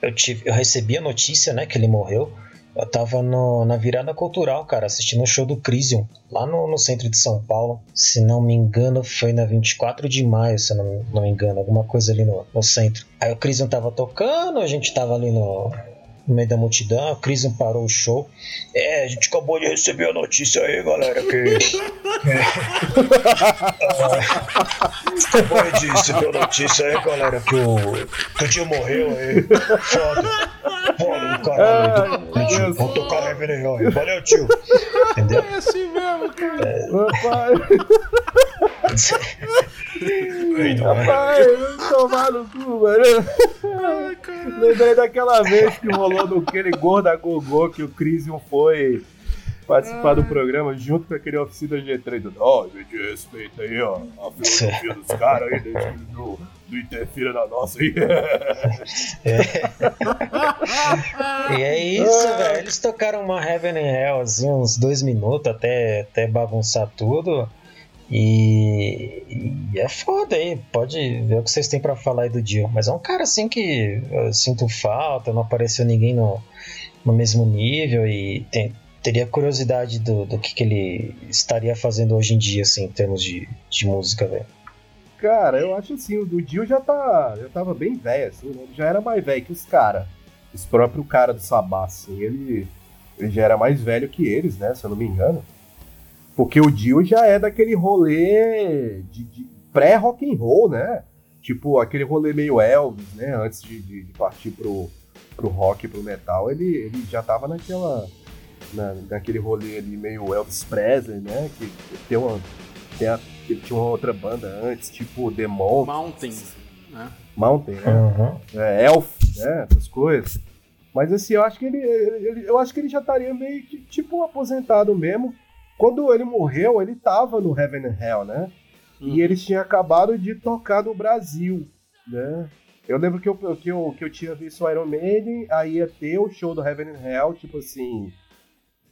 eu, tive, eu recebi a notícia, né, que ele morreu. Eu tava no, na virada cultural, cara, assistindo o show do Crisium, lá no, no, centro de São Paulo. Se não me engano, foi na 24 de maio, se não, não me engano, alguma coisa ali no, no centro. Aí o Crisium tava tocando, a gente tava ali no, no meio da multidão, a Crisium parou o show. É, a gente acabou de receber a notícia aí, galera, que. é. acabou de receber a notícia aí, galera, que o, que o tio morreu aí. Foda. Foda, caralho. Ai, Vou tocar Heaven and Hell. Valeu, tio. Entendeu? É assim mesmo, cara. É... Rapaz. Rapaz, tomar no cu, mano. Ai, Lembrei daquela vez que rolou no aquele gorda gogô que o Crisium foi participar do programa junto com aquele oficina G3. Ó, oh, gente, respeita aí, ó, a filosofia dos caras aí, do, não interfira na nossa aí. É. e é isso, velho. Eles tocaram uma Heaven and Hell assim, uns dois minutos até, até bagunçar tudo. E, e, é foda aí, pode ver o que vocês têm para falar aí do Dio. Mas é um cara assim que eu sinto falta, não apareceu ninguém no, no mesmo nível e tem, teria curiosidade do, do que, que ele estaria fazendo hoje em dia, assim, em termos de, de música, velho. Cara, eu acho assim, o do Dio já tá. Já tava bem velho, assim, né? Ele já era mais velho que os caras. Esse próprio cara do Sabá, assim, ele, ele já era mais velho que eles, né? Se eu não me engano. Porque o Dio já é daquele rolê de, de pré-rock and roll, né? Tipo, aquele rolê meio Elvis, né? Antes de, de, de partir pro, pro rock, pro metal, ele, ele já tava naquela. Na, naquele rolê ali meio Elvis Presley, né? Que, que tem uma. Tem a, ele tinha uma outra banda antes, tipo The Mountain, né? Mountain, né? Uhum. É, Elf, né? Essas coisas. Mas assim, eu acho que ele, ele, eu acho que ele já estaria meio que tipo aposentado mesmo. Quando ele morreu, ele tava no Heaven and Hell, né? Uhum. E eles tinham acabado de tocar no Brasil, né? Eu lembro que eu, que eu, que eu tinha visto o Iron Maiden, aí ia ter o show do Heaven and Hell, tipo assim,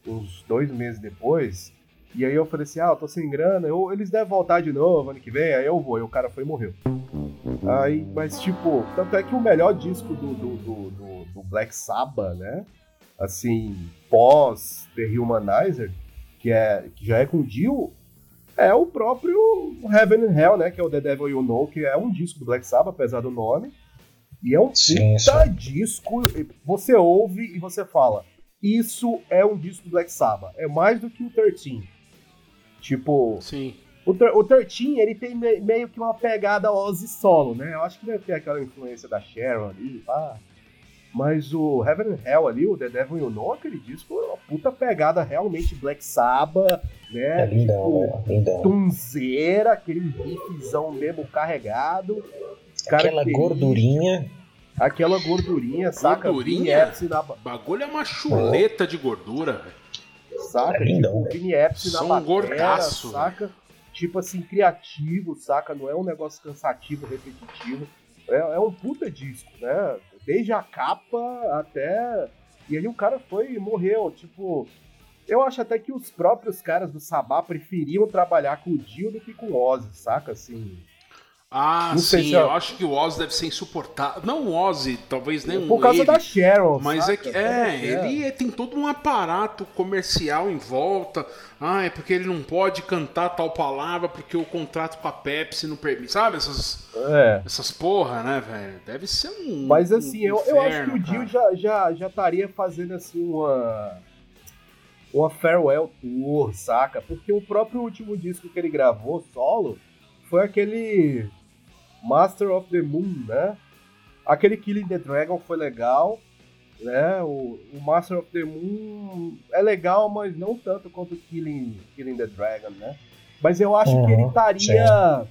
uns dois meses depois. E aí eu falei assim, ah, eu tô sem grana, eu, eles devem voltar de novo ano que vem, aí eu vou. E o cara foi e morreu. Aí, mas tipo, tanto é que o melhor disco do, do, do, do, do Black Sabbath, né? Assim, pós The Humanizer, que, é, que já é com Dio, é o próprio Heaven and Hell, né? Que é o The Devil You Know, que é um disco do Black Sabbath, apesar do nome. E é um sim, puta sim. disco. Você ouve e você fala: Isso é um disco do Black Sabbath. É mais do que o 13. Tipo. Sim. O, o 13, ele tem me, meio que uma pegada Ozzy solo, né? Eu acho que deve ter aquela influência da Sharon ali, pá. Mas o Heaven and Hell ali, o The Devil You Know, aquele disco, é uma puta pegada realmente Black Sabbath, né? É lindão, tipo, é lindão. Tunzeira, aquele riffzão mesmo carregado. Aquela gordurinha. Aquela gordurinha, saca? Gordurinha? Na... Bagulho é uma chuleta de gordura, velho saca? É lindão, tipo, Vini Epps na bateria, gordaço, saca? Tipo assim, criativo, saca? Não é um negócio cansativo, repetitivo. É, é um puta disco, né? Desde a capa até. E aí o cara foi e morreu. Tipo, eu acho até que os próprios caras do Sabá preferiam trabalhar com o Dio do que com o Ozzy, saca? Assim. Ah, não sim, eu... eu acho que o Ozzy deve ser insuportável. Não o Ozzy, talvez nem Por causa ele, da Cheryl. Mas saca? é que é, ele tem todo um aparato comercial em volta. Ah, é porque ele não pode cantar tal palavra porque o contrato com a Pepsi não permite. Sabe essas, é. essas porra, né, velho? Deve ser um. Mas assim, um eu, eu acho que o Dio já, já, já estaria fazendo assim uma. Uma farewell tour, saca? Porque o próprio último disco que ele gravou, solo, foi aquele Master of the Moon, né? Aquele Killing the Dragon foi legal, né? O, o, Master of the Moon é legal, mas não tanto quanto Killing, Killing the Dragon, né? Mas eu acho uhum, que ele estaria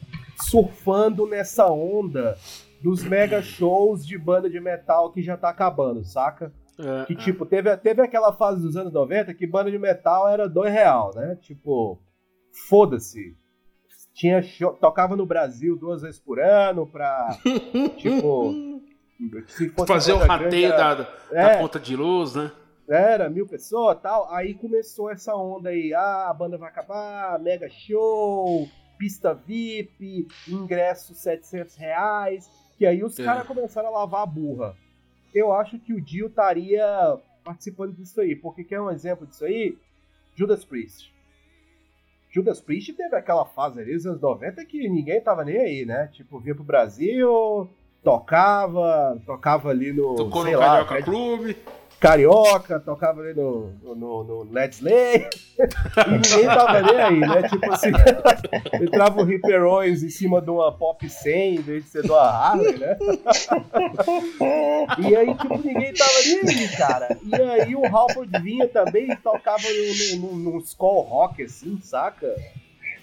surfando nessa onda dos mega shows de banda de metal que já tá acabando, saca? É, que, é. tipo, teve, teve aquela fase dos anos 90 que banda de metal era dois real, né? Tipo, foda-se. Tinha show, tocava no Brasil duas vezes por ano pra, tipo... Fazer o rateio da, é, da conta de luz, né? Era, mil pessoas tal. Aí começou essa onda aí. Ah, a banda vai acabar, mega show, pista VIP, ingresso 700 reais. Que aí os é. caras começaram a lavar a burra. Eu acho que o Dio estaria participando disso aí. Porque quer um exemplo disso aí? Judas Priest. Judas Priest teve aquela fase ali dos anos 90 que ninguém tava nem aí, né? Tipo, vinha pro Brasil, tocava, tocava ali no. Tocou no lá, Carioca Clube. Carioca, tocava ali no, no, no Let's Lay, e ninguém tava nem aí, né? Tipo assim, entrava o Ripperões em cima de uma Pop 100 em vez de ser de uma Harley, né? e aí, tipo, ninguém tava nem aí, cara. E aí o Halford vinha também e tocava num, num, num skull rock, assim, saca?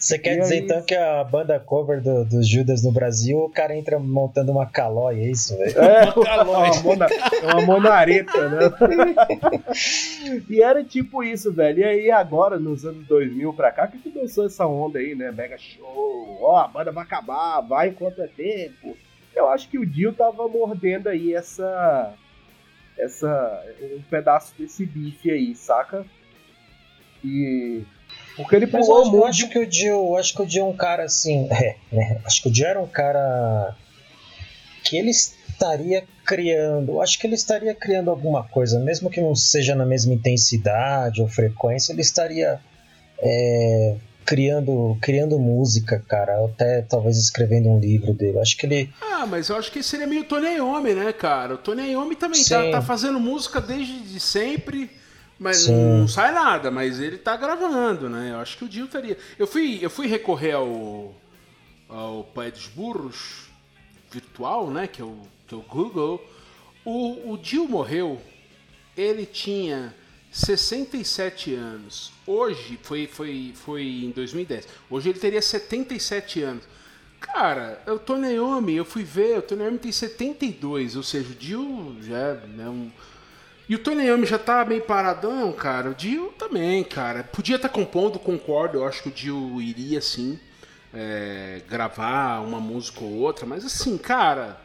Você quer e dizer aí... então que a banda cover do, dos Judas no Brasil, o cara entra montando uma calói, é isso, velho? É, uma, mona, uma monareta, né? e era tipo isso, velho. E aí agora, nos anos 2000 pra cá, que começou essa onda aí, né? Mega show, ó, a banda vai acabar, vai enquanto é tempo. Eu acho que o Dio tava mordendo aí essa. essa um pedaço desse bife aí, saca? E porque ele Mas pulou eu, muito. acho que o Dio, acho que o Dio é um cara assim. É, né? Acho que o Dio era um cara que ele estaria criando. Acho que ele estaria criando alguma coisa, mesmo que não seja na mesma intensidade ou frequência, ele estaria é, criando, criando música, cara. Até talvez escrevendo um livro dele. Acho que ele. Ah, mas eu acho que seria meio Tony Iommi, né, cara? O Tony Iommi também tá, tá, fazendo música desde sempre. Mas Sim. não sai nada, mas ele tá gravando, né? Eu acho que o Dio estaria. Eu fui, eu fui recorrer ao, ao Pai dos Burros virtual, né? Que é o, que é o Google. O, o Dio morreu, ele tinha 67 anos. Hoje, foi, foi, foi em 2010. Hoje ele teria 77 anos. Cara, o Tony Iommi, eu fui ver, o Tony Iommi tem 72, ou seja, o Dio já é né, um e o Tony Iommi já tá meio paradão, cara. O Dio também, cara. Podia estar tá compondo, concordo. Eu acho que o Dio iria, sim, é, gravar uma música ou outra. Mas assim, cara,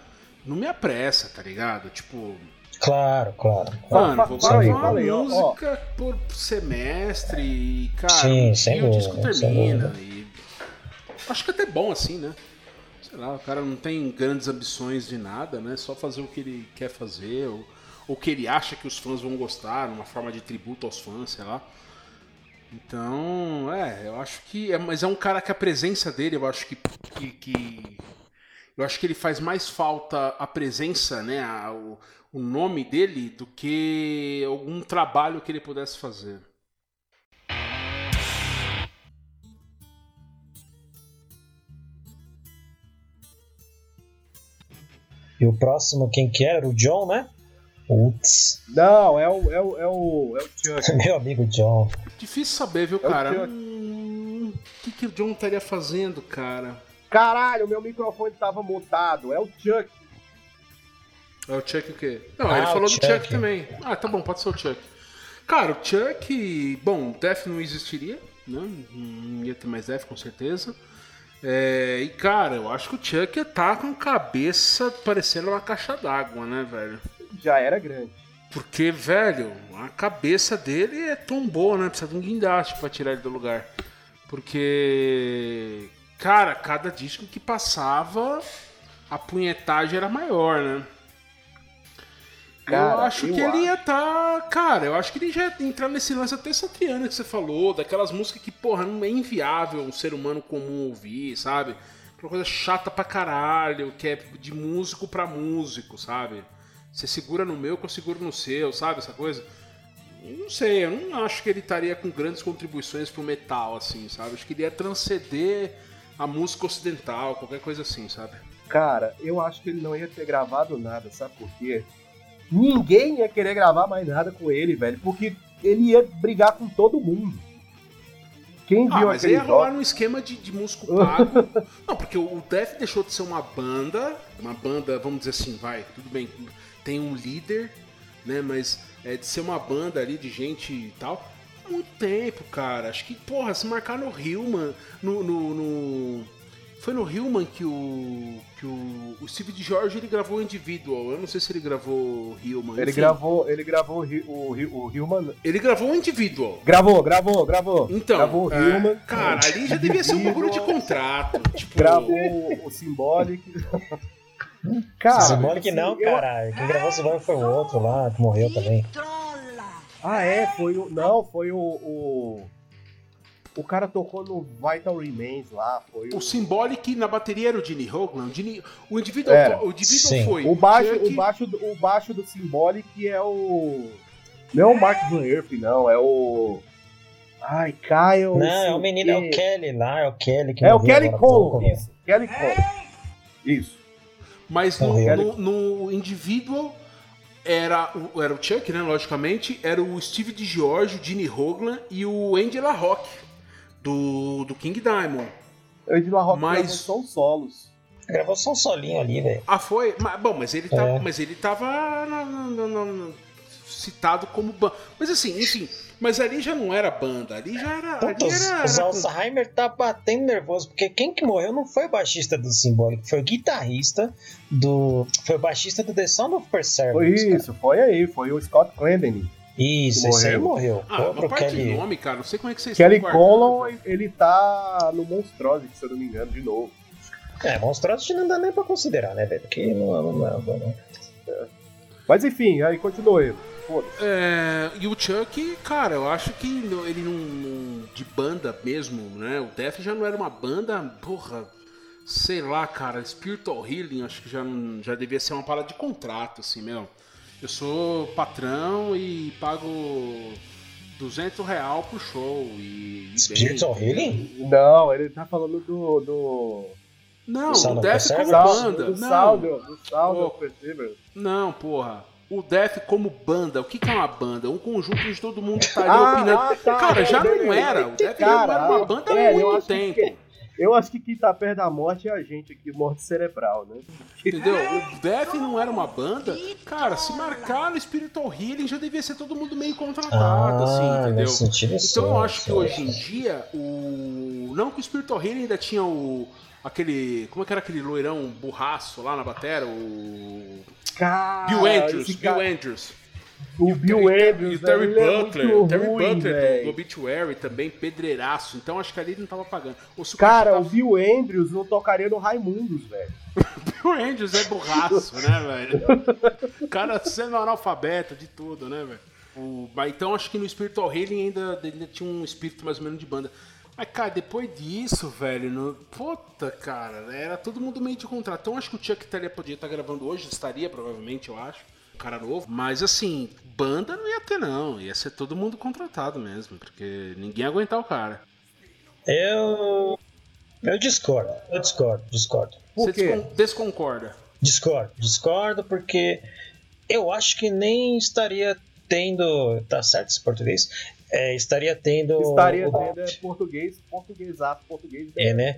não me apressa, tá ligado? Tipo... Claro, claro. Mano, vou gravar uma música ó. por semestre e, cara, sim, o disco termina. E... Acho que é até bom assim, né? Sei lá, o cara não tem grandes ambições de nada, né? Só fazer o que ele quer fazer. Ou ou que ele acha que os fãs vão gostar, uma forma de tributo aos fãs, sei lá. Então, é, eu acho que. É, mas é um cara que a presença dele, eu acho que, que, que eu acho que ele faz mais falta a presença, né, a, o, o nome dele, do que algum trabalho que ele pudesse fazer. E o próximo, quem que era? O John, né? Putz. Não, é o, é o, é o, é o Chuck. Meu amigo John. Difícil saber, viu, é cara? Hum, o que, que o John estaria fazendo, cara? Caralho, meu microfone tava mutado. É o Chuck. É o Chuck o quê? Não, ah, ele falou Chuck. do Chuck também. Ah, tá bom, pode ser o Chuck. Cara, o Chuck. Bom, Death não existiria, né? Não ia ter mais Death, com certeza. É, e cara, eu acho que o Chuck tá com cabeça parecendo uma caixa d'água, né, velho? Já era grande. Porque, velho, a cabeça dele é tombou, né? Precisa de um guindaste pra tirar ele do lugar. Porque, cara, cada disco que passava, a punhetagem era maior, né? Cara, eu acho eu que acho. ele ia estar. Tá, cara, eu acho que ele já ia entrar nesse lance até Satriana que você falou, daquelas músicas que, porra, não é inviável um ser humano comum ouvir, sabe? Uma coisa chata pra caralho, que é de músico pra músico, sabe? Você segura no meu que eu seguro no seu, sabe? Essa coisa. Não sei, eu não acho que ele estaria com grandes contribuições pro metal, assim, sabe? Acho que ele ia transcender a música ocidental, qualquer coisa assim, sabe? Cara, eu acho que ele não ia ter gravado nada, sabe por quê? Ninguém ia querer gravar mais nada com ele, velho, porque ele ia brigar com todo mundo. Quem Ah, viu mas aquele aí ia rolar num esquema de, de músculo pago. não, porque o Def deixou de ser uma banda, uma banda, vamos dizer assim, vai, tudo bem, tem um líder, né? Mas é de ser uma banda ali de gente e tal. Muito tempo, cara. Acho que, porra, se marcar no Hillman, no. no, no- Foi no Hillman que o. que o, o Steve George ele gravou Individual. Eu não sei se ele gravou Hillman. Ele enfim. gravou, ele gravou o, o, o Hillman. Ele gravou Individual. Gravou, gravou, gravou. Então, gravou o é, Hillman. cara, ali já devia ser um bagulho de contrato. Tipo, Gravou o Symbolic. Cara, Symbolic assim, não, eu- caralho. Quem gravou Symbolic foi o outro lá, que morreu também. Ah, é, foi o. Não, foi o. O, o cara tocou no Vital Remains lá. Foi o. O Symbolic na bateria era o Gene Hoglan. O, Gene, o Individual, Era. o individual Sim. foi. O baixo, Chuck, o, baixo, do- o baixo do Symbolic é o. Não é o Mark Van Earth, não, é o. Ai, Kyle. Não, é o menino, é o Kelly lá, é o Kelly que É o Kelly pouco, Cole. Kelly Cole. Isso. Mas no, no, no Individual era o, era o Chuck, né? Logicamente. Era o Steve DiGiorgio, o Gene Hoglan e o Andy LaRocque do, do King Diamond. Eu de La Rock Mas- são solos. Gravou só um solinho ali, velho. Ah, foi? Mas, bom, mas ele tava, É. mas ele tava na- na- na- citado como banda. Mas assim, enfim. Mas ali já não era banda. Ali já era. Ali Puta, os, era, os Alzheimer tá batendo nervoso, porque quem que morreu não foi o baixista do Symbolic, foi o guitarrista do. Foi o baixista do The Sound of Foi Perseverance. cara. isso, foi aí, foi o Scott Clendening. Isso, esse aí morreu. Ah, uma parte de Kelly. nome, cara. Não sei como é que vocês Kelly estão guardando, Colon, velho. ele tá no Monstrosity, se eu não me engano, de novo. É, Monstrosity não dá nem pra considerar, né, velho? Porque não, não, não, não, não. Mas enfim, aí continua ele. Foda-se. É, e o Chuck, cara, eu acho que ele não, não- de banda mesmo, né? O Def já não era uma banda, porra, sei lá, cara, Spiritual Healing, acho que já, já devia ser uma parada de contrato, assim, meu. Eu sou patrão e pago 200 real pro show e, e Spiritual bem. Healing? Não, ele tá falando do. do... Não, Do o of Def como banda. do não, Sound, do Perseverance. não, porra. O Def como banda, o que, que é uma banda? Um conjunto de todo mundo tá ali Ah, opinando. ah, tá, cara, já não era. O Def Cara, não era uma banda há é, eu muito acho que- tempo. Eu acho que quem tá perto da morte é a gente aqui, morte cerebral, né? Entendeu? O Def não era uma banda. Cara, se marcar no Spiritual Healing já devia ser todo mundo meio contratado, assim, Ah, entendeu? nesse sentido Então eu acho que hoje em dia, o. Não que o Spiritual Healing ainda tinha o. Aquele. Como é que era aquele loirão burraço lá na batera? O. Cara, Bill Andrews, esse Bill cara- Andrews. O Bill E Andrews, o Terry velho, ele é Butler. muito o Terry ruim, Butler do, velho. do Obituary também, pedreiraço. Então acho que ali ele não tava pagando. O Cara, cara o Bill Andrews não tocaria no Raimundos, velho. O Andrews é burraço, né, velho? O cara sendo analfabeto de tudo, né, velho? O- Então acho que no Spiritual Healing ainda, ainda tinha um espírito mais ou menos de banda. Mas, cara, depois disso, velho, no... puta, cara, era todo mundo meio de contrato. Então acho que o Chuck estaria, podia estar gravando hoje, estaria provavelmente, eu acho. Um cara novo. Mas assim, banda não ia ter, não. Ia ser todo mundo contratado mesmo, porque ninguém ia aguentar o cara. Eu. Eu discordo, eu discordo, discordo. Por Você quê? descon- desconcorda. Discordo, discordo porque eu acho que nem estaria tendo. Tá certo esse português? É, estaria tendo. Estaria tendo é, português, portuguesaço, português. É, né?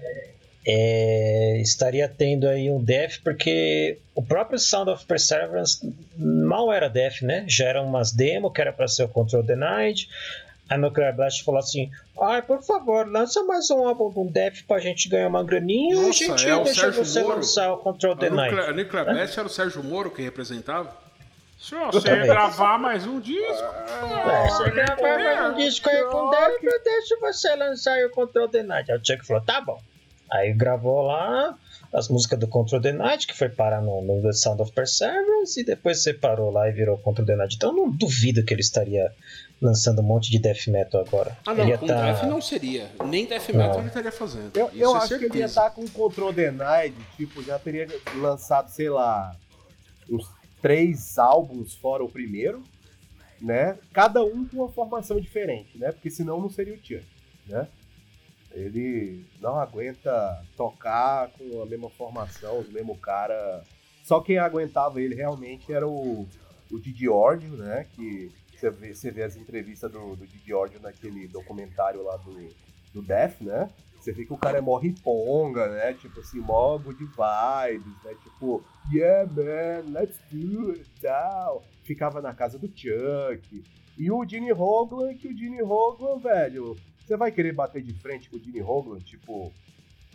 É, estaria tendo aí um def, porque o próprio Sound of Perseverance mal era def, né? Já eram umas demo que era para ser o Control Denied. A Nuclear Blast falou assim: ai, por favor, lança mais um álbum do def pra gente ganhar uma graninha e a Nossa, gente é deixa Sérgio você Moro? lançar o Control A Denied. Nuclear, a Nuclear Blast era o Sérgio Moro que representava? Se você gravar mais um disco. É, você gravar mais um disco aí com def, eu deixo você lançar o Control Denied. Aí o Chuck falou: tá bom. Aí gravou lá as músicas do Control the Night, que foi parar no, no The Sound of Perseverance, e depois separou lá e virou Control the Night. Então eu não duvido que ele estaria lançando um monte de death metal agora. Ah, ele não, ia com tá- Death não seria. Nem Death Metal Não. ele estaria fazendo. Eu, eu é acho que ele ia certeza. estar com o Control Denied, tipo, já teria lançado, sei lá, uns três álbuns fora o primeiro, né? Cada um com uma formação diferente, né? Porque senão não seria o Chuck, né? Ele não aguenta tocar com a mesma formação, o mesmo cara. Só quem aguentava ele realmente era o, o Didi Ordio, né? Que você vê, você vê as entrevistas do, do Ordio naquele documentário lá do, do Death, né? Você vê que o cara é mó riponga, né? Tipo assim, mó good vibes, né? Tipo, yeah man, let's do it, tal. Ficava na casa do Chuck. E o Gene Hoglan, que o Gene Hoglan, velho, você vai querer bater de frente com o Gene Hoglan, tipo,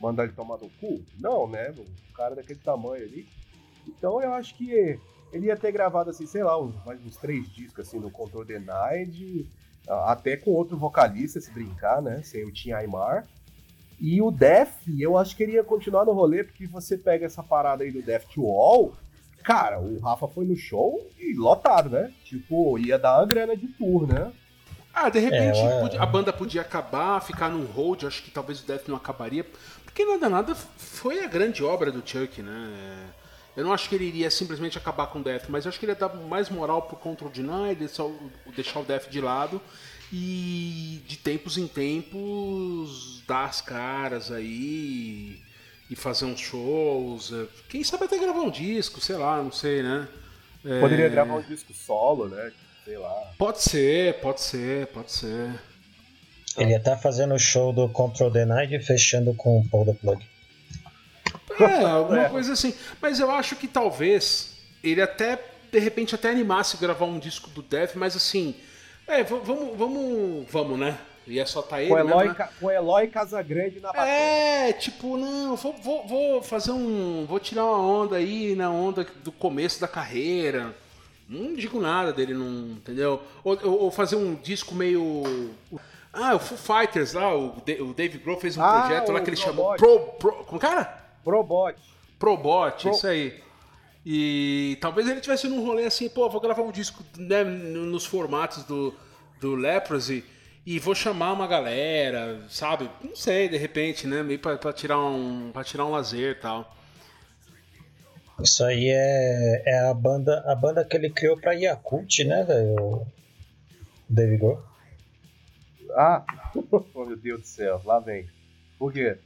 mandar ele tomar no cu? Não, né? Um cara daquele tamanho ali. Então eu acho que ele ia ter gravado, assim, sei lá, uns, mais uns três discos, assim, no Control Denied, até com outro vocalista, se brincar, né? Sem o Tim Aymar. E o Def, eu acho que ele ia continuar no rolê, porque você pega essa parada aí do Death to All, cara, o Rafa foi no show e lotado, né? Tipo, ia dar uma grana de tour, né? Ah, de repente é, a banda podia acabar, ficar num hold, acho que talvez o Death não acabaria, porque nada nada foi a grande obra do Chuck, né? Eu não acho que ele iria simplesmente acabar com o Death, mas eu acho que ele ia dar mais moral pro Control Deny, deixar o, deixar o Death de lado e de tempos em tempos dar as caras aí e fazer uns shows. É, quem sabe até gravar um disco, sei lá, não sei, né? É... Poderia gravar um disco solo, né? Sei lá. Pode ser, pode ser, pode ser. Ele ia estar tá fazendo o show do Control the Night e fechando com o Paul the Plug. É, alguma é. coisa assim. Mas eu acho que talvez ele até, de repente, até animasse gravar um disco do Death, mas assim. É, vamos, vamos, vamos, né? E é só tá ele. Com Eloy, mesmo, né? com Eloy Casagrande na bateria. É, tipo, não, vou, vou, vou, fazer um. Vou tirar uma onda aí na onda do começo da carreira. Não digo nada dele, não. Entendeu? Ou, ou, ou fazer um disco meio. Ah, o Foo Fighters lá, o, Dave Grohl fez um ah, projeto lá que ele chamou Pro, Pro. Como cara? Probot. Probot, Pro... isso aí. E talvez ele tivesse num rolê assim, pô, vou gravar um disco né, nos formatos do, do Leprosy e vou chamar uma galera, sabe? Não sei, de repente, né? Meio pra, pra tirar um. para tirar um lazer e tal. Isso aí é, é a banda a banda que ele criou pra Yakult, né, velho? O David Grohl. Ah, oh, meu Deus do céu, lá vem. Por quê?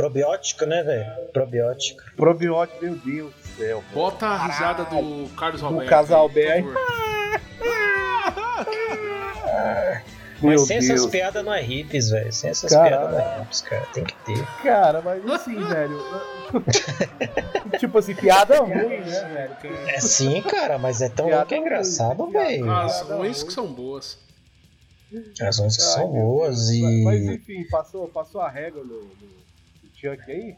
Probiótico, né, velho? Probiótico. Probiótico, meu Deus do céu. Bota a risada do Carlos Alberto. Do Casalberto. Mas sem Deus. essas piadas não é hips, velho. Sem essas Caralho. piadas não é hips, cara. Tem que ter. Cara, mas assim, velho. tipo assim, piada ruim, né, velho? É sim, cara, mas é tão piada que é engraçado, velho. As ruins que são boas. As ruins que são boas e. Mas enfim, passou, passou a regra no, no Chuck aí?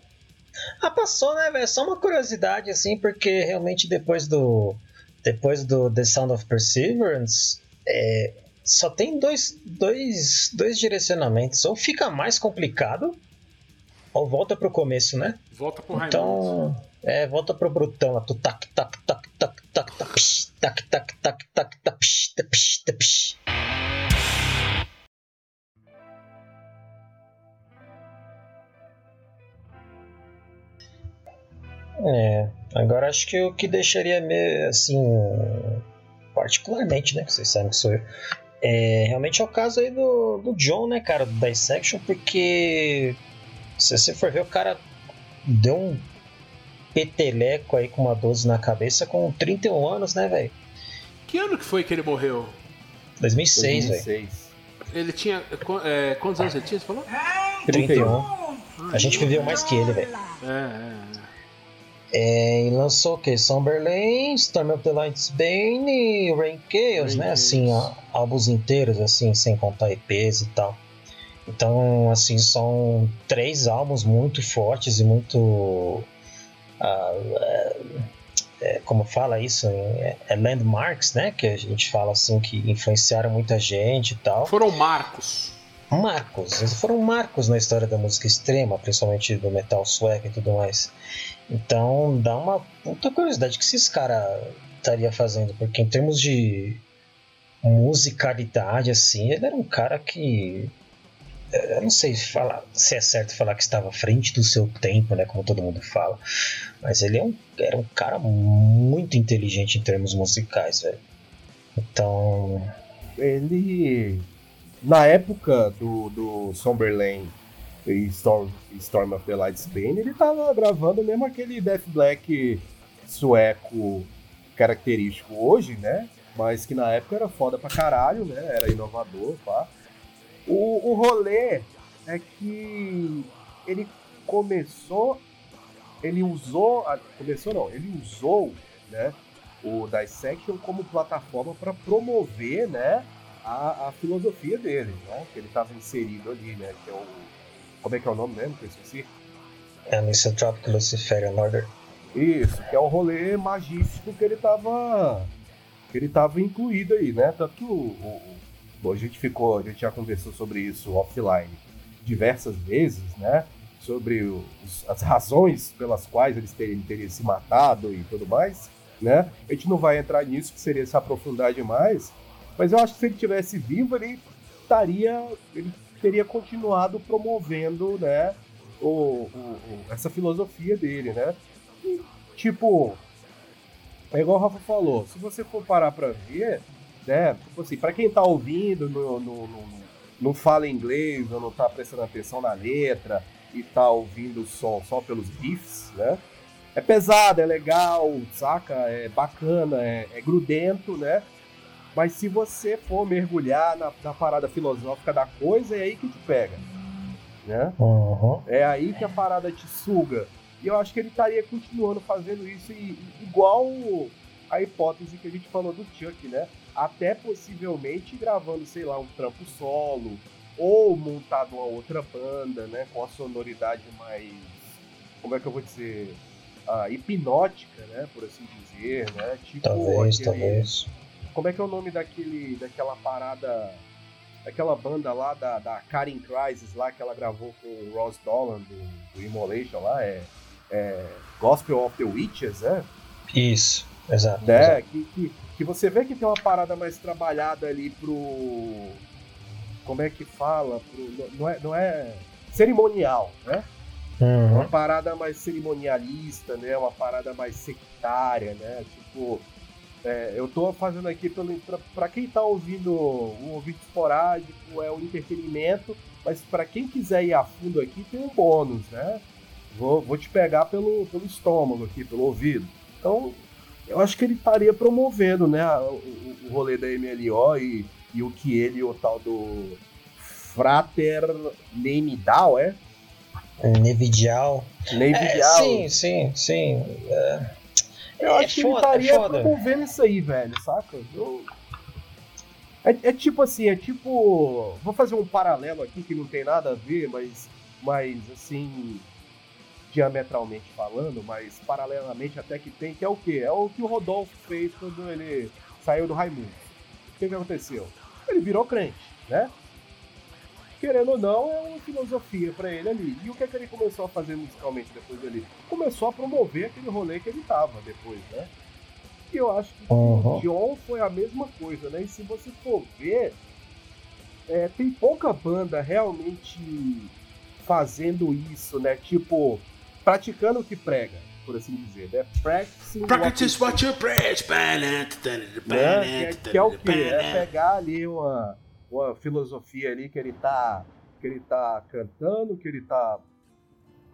Ah, passou, né, velho? Só uma curiosidade, assim, porque realmente depois do. Depois do The Sound of Perseverance, é, só tem dois, dois, dois direcionamentos. Ou fica mais complicado, ou volta pro começo, né? Volta pro Então, é, volta pro brutão lá. Tu tac, tac, tac, tac, tac, tac, psh, tac, tac, tac, tac, tac, psh, psh, psh. É, agora acho que o que deixaria meio assim, particularmente, né, que vocês sabem que sou eu, é, realmente é o caso aí do, do John, né, cara, do Dissection, porque se você for ver, o cara deu um peteleco aí com uma 12 na cabeça com 31 anos, né, velho? Que ano que foi que ele morreu? 2006, velho. Ele tinha. É, quantos anos ele tinha? Você falou? 31. A gente viveu mais que ele, velho. É, é. É, e lançou o que? Somberlane, Storm of the Light's Bane e Rain Chaos, né? Assim, álbuns inteiros, assim, sem contar EPs e tal. Então, assim, são três álbuns muito fortes e muito. Uh, é, como fala isso? É, é, landmarks, né? Que a gente fala assim, que influenciaram muita gente e tal. Foram marcos. Marcos, eles foram marcos na história da música extrema, principalmente do metal sueco e tudo mais. Então dá uma puta curiosidade que esses caras estaria fazendo, porque em termos de musicalidade, assim, ele era um cara que. Eu não sei falar, se é certo falar que estava à frente do seu tempo, né? Como todo mundo fala. Mas ele é um, era um cara muito inteligente em termos musicais, velho. Então. Ele. Na época do, do Somberlane e Storm, Storm of the Light Spain, ele tava gravando mesmo aquele Death Black sueco característico hoje, né? Mas que na época era foda pra caralho, né? Era inovador, pá. O, o rolê é que ele começou, ele usou, começou não, ele usou, né, o Dissection como plataforma para promover, né, a, a, filosofia dele, né, que ele estava inserido ali, né, que é o, como é que é o nome mesmo que eu esqueci? É o Misanthropic Luciferian Order. Isso, que é o rolê magístico que ele estava que ele tava incluído aí, né, tanto que o, o, o a gente ficou, a gente já conversou sobre isso offline diversas vezes, né, sobre os, as razões pelas quais eles teriam, teriam se matado e tudo mais, né? A gente não vai entrar nisso, que seria se aprofundar demais, mas eu acho que se ele tivesse vivo, ele estaria, ele teria continuado promovendo, né, o, o, o essa filosofia dele, né? E, tipo, é igual o Rafa falou, se você for parar para ver, né, tipo assim, para quem tá ouvindo, no, no, no, não fala inglês ou não tá prestando atenção na letra, e tá ouvindo o som só pelos riffs, né? É pesado, é legal, saca? É bacana, é, é grudento, né? Mas se você for mergulhar na, na, parada filosófica da coisa, é aí que te pega. Né? Uhum. É aí que a parada te suga. E eu acho que ele estaria continuando fazendo isso e, igual a hipótese que a gente falou do Chuck, né? Até possivelmente gravando, sei lá, um trampo solo, ou montado uma outra banda, né, com a sonoridade mais, como é que eu vou dizer, uh, hipnótica, né, por assim dizer, né, tipo talvez, aquele, talvez. Como é que é o nome daquele, daquela parada, daquela banda lá da, da Karen Crisis lá que ela gravou com o Ross Dolan do, do Immolation lá, é, é Gospel of the Witches, né? Isso, exato. É, exato. Que, que, que você vê que tem uma parada mais trabalhada ali pro como é que fala, pro, não, é, não é cerimonial, né? Uhum. Uma parada mais cerimonialista, né? Uma parada mais sectária, né? Tipo, é, eu tô fazendo aqui para quem tá ouvindo o ouvido esporádico, é o entretenimento, mas para quem quiser ir a fundo aqui, tem um bônus, né? Vou, vou te pegar pelo, pelo estômago aqui, pelo ouvido. Então, eu acho que ele estaria promovendo, né, o, o rolê da MLO e e o que ele, o tal do Frater Neimidal, é? Nevidial. Nevidial. É, sim, sim, sim. É, eu acho que ele estaria é promovendo isso aí, velho, saca? Eu... É, é, tipo assim, é tipo. Vou fazer um paralelo aqui que não tem nada a ver, mas, mas assim, diametralmente falando, mas paralelamente até que tem, que é o quê? É o que o Rodolfo fez quando ele saiu do Raimundo. O que, que aconteceu? ele virou crente, né? Querendo ou não, é uma filosofia para ele ali. E o que, é que ele começou a fazer musicalmente depois dali? Começou a promover aquele rolê que ele tava depois, né? E eu acho que uhum. o John foi a mesma coisa, né? E se você for ver, é, tem pouca banda realmente fazendo isso, né? Tipo, praticando o que prega, por assim dizer, né? Practicing Practice what you preach. Né? Que, é, que é o quê? É pegar ali uma, uma filosofia ali que ele tá que ele tá cantando, que ele tá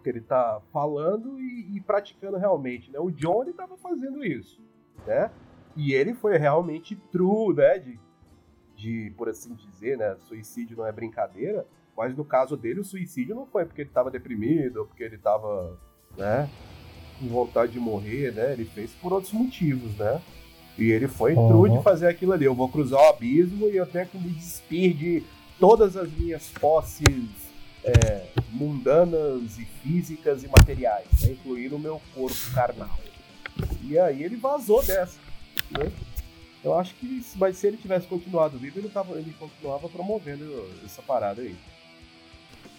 que ele tá falando e, e praticando realmente, né? O John ele tava fazendo isso, né? E ele foi realmente true, né? De, de por assim dizer, né? Suicídio não é brincadeira, mas no caso dele o suicídio não foi porque ele tava deprimido ou porque ele tava, né? com vontade de morrer, né? Ele fez por outros motivos, né? E ele foi uhum. true de fazer aquilo ali. Eu vou cruzar o abismo e eu tenho que me despir de todas as minhas posses é, mundanas e físicas e materiais, né? incluindo o meu corpo carnal. E aí ele vazou dessa, né? Eu acho que, mas se ele tivesse continuado vivo, ele, tava, ele continuava promovendo essa parada aí.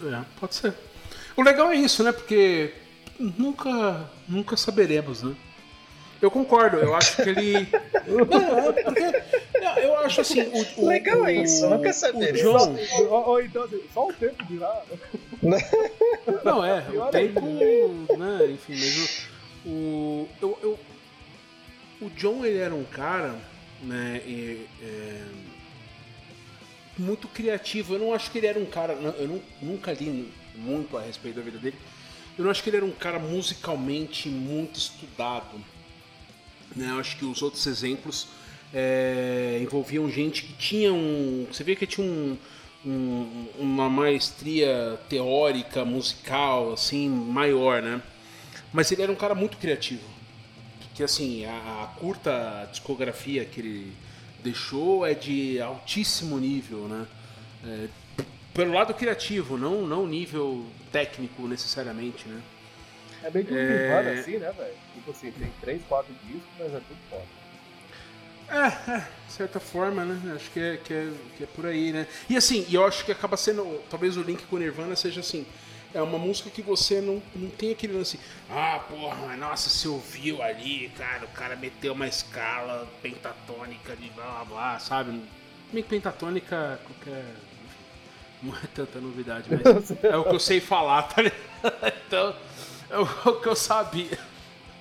É, pode ser. O legal é isso, né? Porque nunca, nunca saberemos, né? Eu concordo, eu acho que ele. não, porque, não, eu acho assim. O, o Legal é isso, nunca saberemos. O John... Ou então, assim, só o tempo dirá. Não, é, o tempo. Né, enfim, mas o. o eu, eu, o John, ele era um cara, né? E, é, muito criativo. Eu não acho que ele era um cara. Eu não, nunca li muito a respeito da vida dele eu não acho que ele era um cara musicalmente muito estudado. Né? Eu acho que os outros exemplos é, envolviam gente que tinha um. Você vê que tinha um, um, uma maestria teórica, musical, assim, maior, né? Mas ele era um cara muito criativo. Que assim, a, a curta discografia que ele deixou é de altíssimo nível, né? É, pelo lado criativo, não não nível técnico necessariamente, né? É bem de um é... assim, né, velho? Tipo assim, tem três, quatro discos, mas é tudo foda. É, é, de certa forma, né? Acho que é, que, é, que é por aí, né? E assim, eu acho que acaba sendo. Talvez o link com o Nirvana seja assim. É uma música que você não, não tem aquele lance. Ah, porra, mas nossa, você ouviu ali, cara, o cara meteu uma escala pentatônica de blá blá blá, sabe? Meio que pentatônica, qualquer. Não é tanta novidade, mas é o que eu sei falar, tá ligado? Então, é o que eu sabia.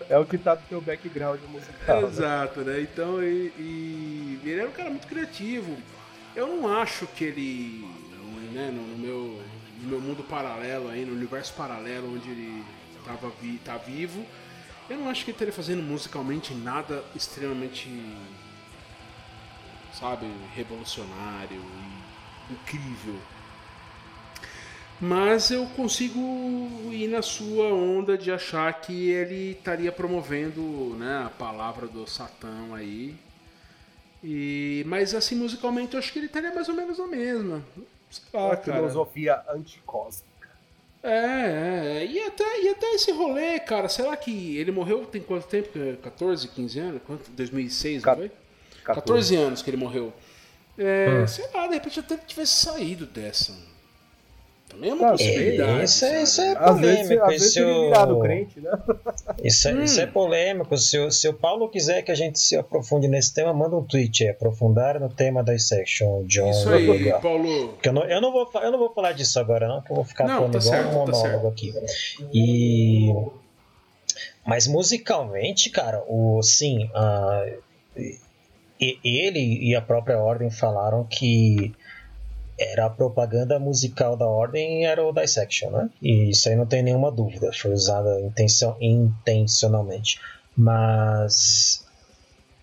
É o que tá no teu background musical. Né? Exato, né? Então, e, e, ele era um cara muito criativo. Eu não acho que ele, né, no, meu, no meu mundo paralelo aí, no universo paralelo onde ele tava vi, tá vivo, eu não acho que ele estaria fazendo musicalmente nada extremamente, sabe, revolucionário e incrível. Mas eu consigo ir na sua onda de achar que ele estaria promovendo né, a palavra do Satã aí. E, mas assim, musicalmente, eu acho que ele estaria mais ou menos na mesma. Sei lá, cara. filosofia anticósmica. É, é, e até, e até esse rolê, cara, será que ele morreu tem quanto tempo? 14, 15 anos? Quanto? 2006, não foi? 14. 14 anos que ele morreu. É, hum. Sei lá, de repente até tivesse saído dessa. É uma possibilidade. Isso, é, isso é polêmico. Às vezes, às vezes crente, né? Isso, hum. isso é polêmico. Se o, se o Paulo quiser que a gente se aprofunde nesse tema, manda um tweet aí, aprofundar no tema da Dissection, John. Isso aí, Paulo. Porque eu não, eu, não vou, eu não vou falar disso agora, não, que eu vou ficar não, falando tá igual certo, um tá monólogo tá aqui. E. Mas musicalmente, cara, o sim, uh, ele e a própria Ordem falaram que era a propaganda musical da Ordem era o Dissection, né? E isso aí não tem nenhuma dúvida, foi usada intenção, intencionalmente. Mas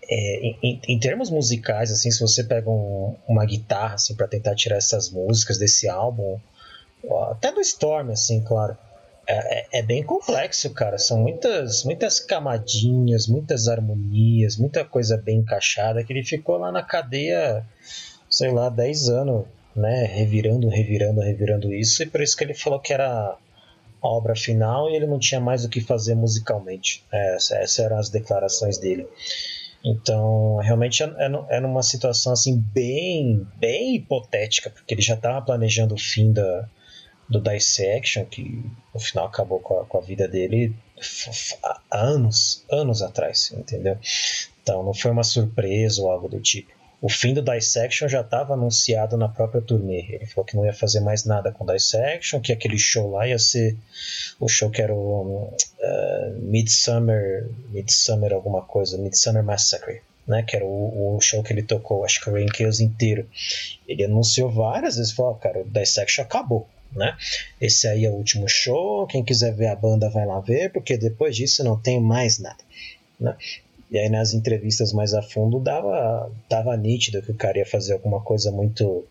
é, em, em, termos musicais, assim, se você pega um, uma guitarra assim para tentar tirar essas músicas desse álbum, até do Storm, assim, claro, é, é, é, bem complexo, cara. São muitas, muitas camadinhas, muitas harmonias, muita coisa bem encaixada que ele ficou lá na cadeia, sei lá, 10 anos né, revirando, revirando, revirando isso, e por isso que ele falou que era a obra final e ele não tinha mais o que fazer musicalmente. É, essas eram as declarações dele. Então, realmente é, é, é numa situação assim bem, bem hipotética, porque ele já estava planejando o fim da, do Dissection, que no final acabou com a, com a vida dele há anos, anos atrás, entendeu? Então não foi uma surpresa ou algo do tipo. O fim do Dissection já estava anunciado na própria turnê. Ele falou que não ia fazer mais nada com Dissection, que aquele show lá ia ser o show que era o uh, Midsummer, Midsummer alguma coisa, Midsummer Massacre. Né, que era o, o, show que ele tocou, acho que o Rain Chaos inteiro. Ele anunciou várias vezes, falou, oh, cara, o Dissection acabou, né? Esse aí é o último show, quem quiser ver a banda vai lá ver, porque depois disso não tem mais nada. Né? E aí nas entrevistas mais a fundo dava, dava nítido que o cara ia fazer alguma coisa muito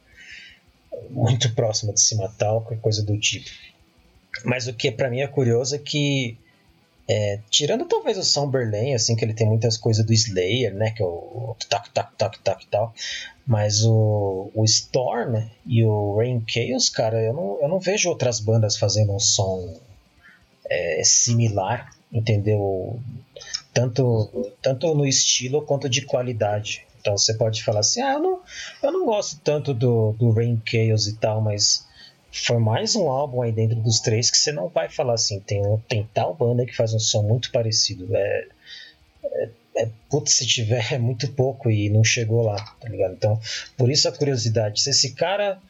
muito próxima de se matar, qualquer coisa do tipo. Mas o que para mim é curioso é que é, tirando talvez o Somberlane, assim, que ele tem muitas coisas do Slayer, né? Que é o tac, tac, tac, tac e tal. Mas o, o Storm e o Rain Chaos, cara, eu não, eu não vejo outras bandas fazendo um som é, similar, entendeu? tanto, tanto no estilo quanto de qualidade. Então você pode falar assim, ah, eu não, eu não gosto tanto do, do Rain Chaos e tal, mas foi mais um álbum aí dentro dos três que você não vai falar assim, tem, tem tal banda que faz um som muito parecido. É, é, é putz, se tiver é muito pouco e não chegou lá, tá ligado? Então, por isso a curiosidade, se esse cara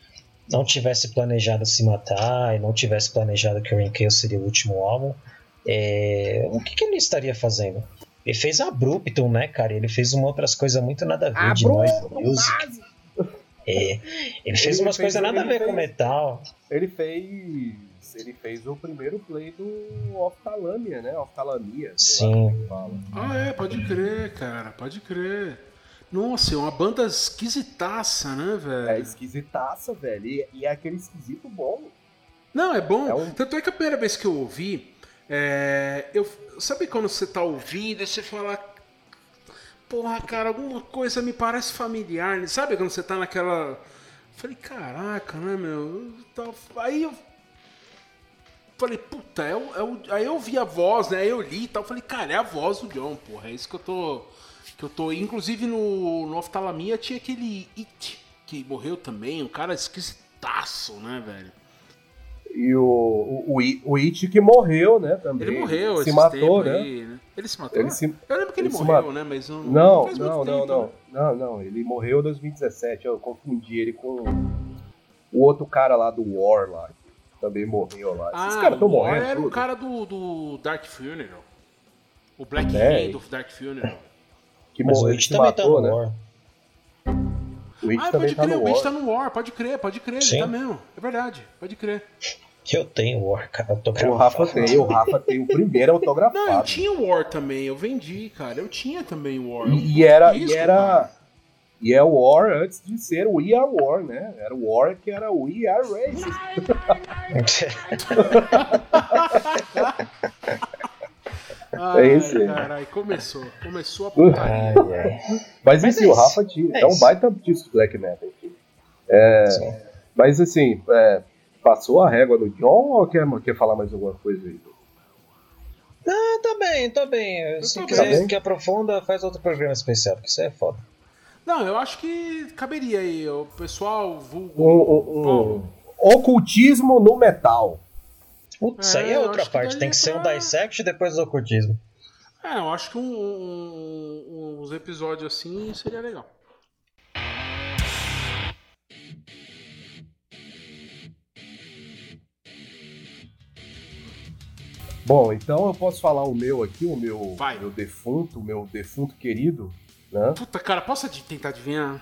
não tivesse planejado se matar e não tivesse planejado que o Rain Chaos seria o último álbum, é, o que, que, ele estaria fazendo? Ele fez Abruptum, né, cara? Ele fez uma outras coisas muito nada a ver de nós music. É, ele fez ele umas coisas nada a ver fez, com metal. Ele fez. Ele fez o primeiro play do Oftalamia, né? Oftalamia. Sim. É ah, é, pode crer, cara, pode crer. Nossa, é uma banda esquisitaça, né, velho? É esquisitaça, velho. E, e é aquele esquisito bom. Não, é bom. É um- Tanto é que a primeira vez que eu ouvi, é, eu, sabe quando você tá ouvindo e você fala. Porra, cara, alguma coisa me parece familiar. Sabe quando você tá naquela. Falei, caraca, né, meu? Aí eu. Falei, puta, é o, é o- aí eu vi a voz, né? Aí eu li e tal. Falei, cara, é a voz do John, porra. É isso que eu tô. Que eu tô. Inclusive no, no Oftalmia tinha aquele It, que morreu também. Um cara esquisitaço, né, velho? E o, o, o, o It que morreu, né, também. Ele morreu, Se esses matou, né? aí, né? Ele se matou? Ele se... Eu lembro que ele, ele morreu, né? Mas não, Não, faz muito não, não, tempo, não. né? Não, não. Ele morreu em 2017. Eu confundi ele com o outro cara lá do War lá. Que também morreu lá. Esses Ah, caras estão o War morrendo. era o tudo. cara do, do Dark Funeral. O Black É. Hand do Dark Funeral. que Mas o morreu, It se também matou, tá no né? War. O It ah, também pode tá crer, no o It War. tá no War, pode crer, pode crer, Sim. ele tá mesmo. É verdade, pode crer. Eu tenho War, cara. Eu tô O Rafa tem, o Rafa tem o primeiro autografado. Não, eu tinha o War também, eu vendi, cara. Eu tinha também o War. E, e era, e Isso, era, cara. e é o War antes de ser o We Are War, né? Era o War que era o We Are Racist. Ai, É isso aí. Caralho, começou. Começou a putaria. ai. Mas Mas enfim, é o Rafa é é, um baita do black metal. Sim. Mas assim, é, passou a régua no John ou quer, quer falar mais alguma coisa aí? Ah, tá bem, tá bem. Se quiser bem. que aprofunda, faz outro programa especial, porque isso é foda. Não, eu acho que caberia aí. O pessoal vulgo. Um, um- um ocultismo no metal. Putz, isso aí É, é outra parte. Tem que ser um dissect e depois o ocultismo. É, eu acho que um, um- uns episódios assim seria legal. Bom, então eu posso falar o meu aqui, o meu, Vai. meu defunto, o meu defunto querido, né? Puta, cara, posso tentar adivinhar?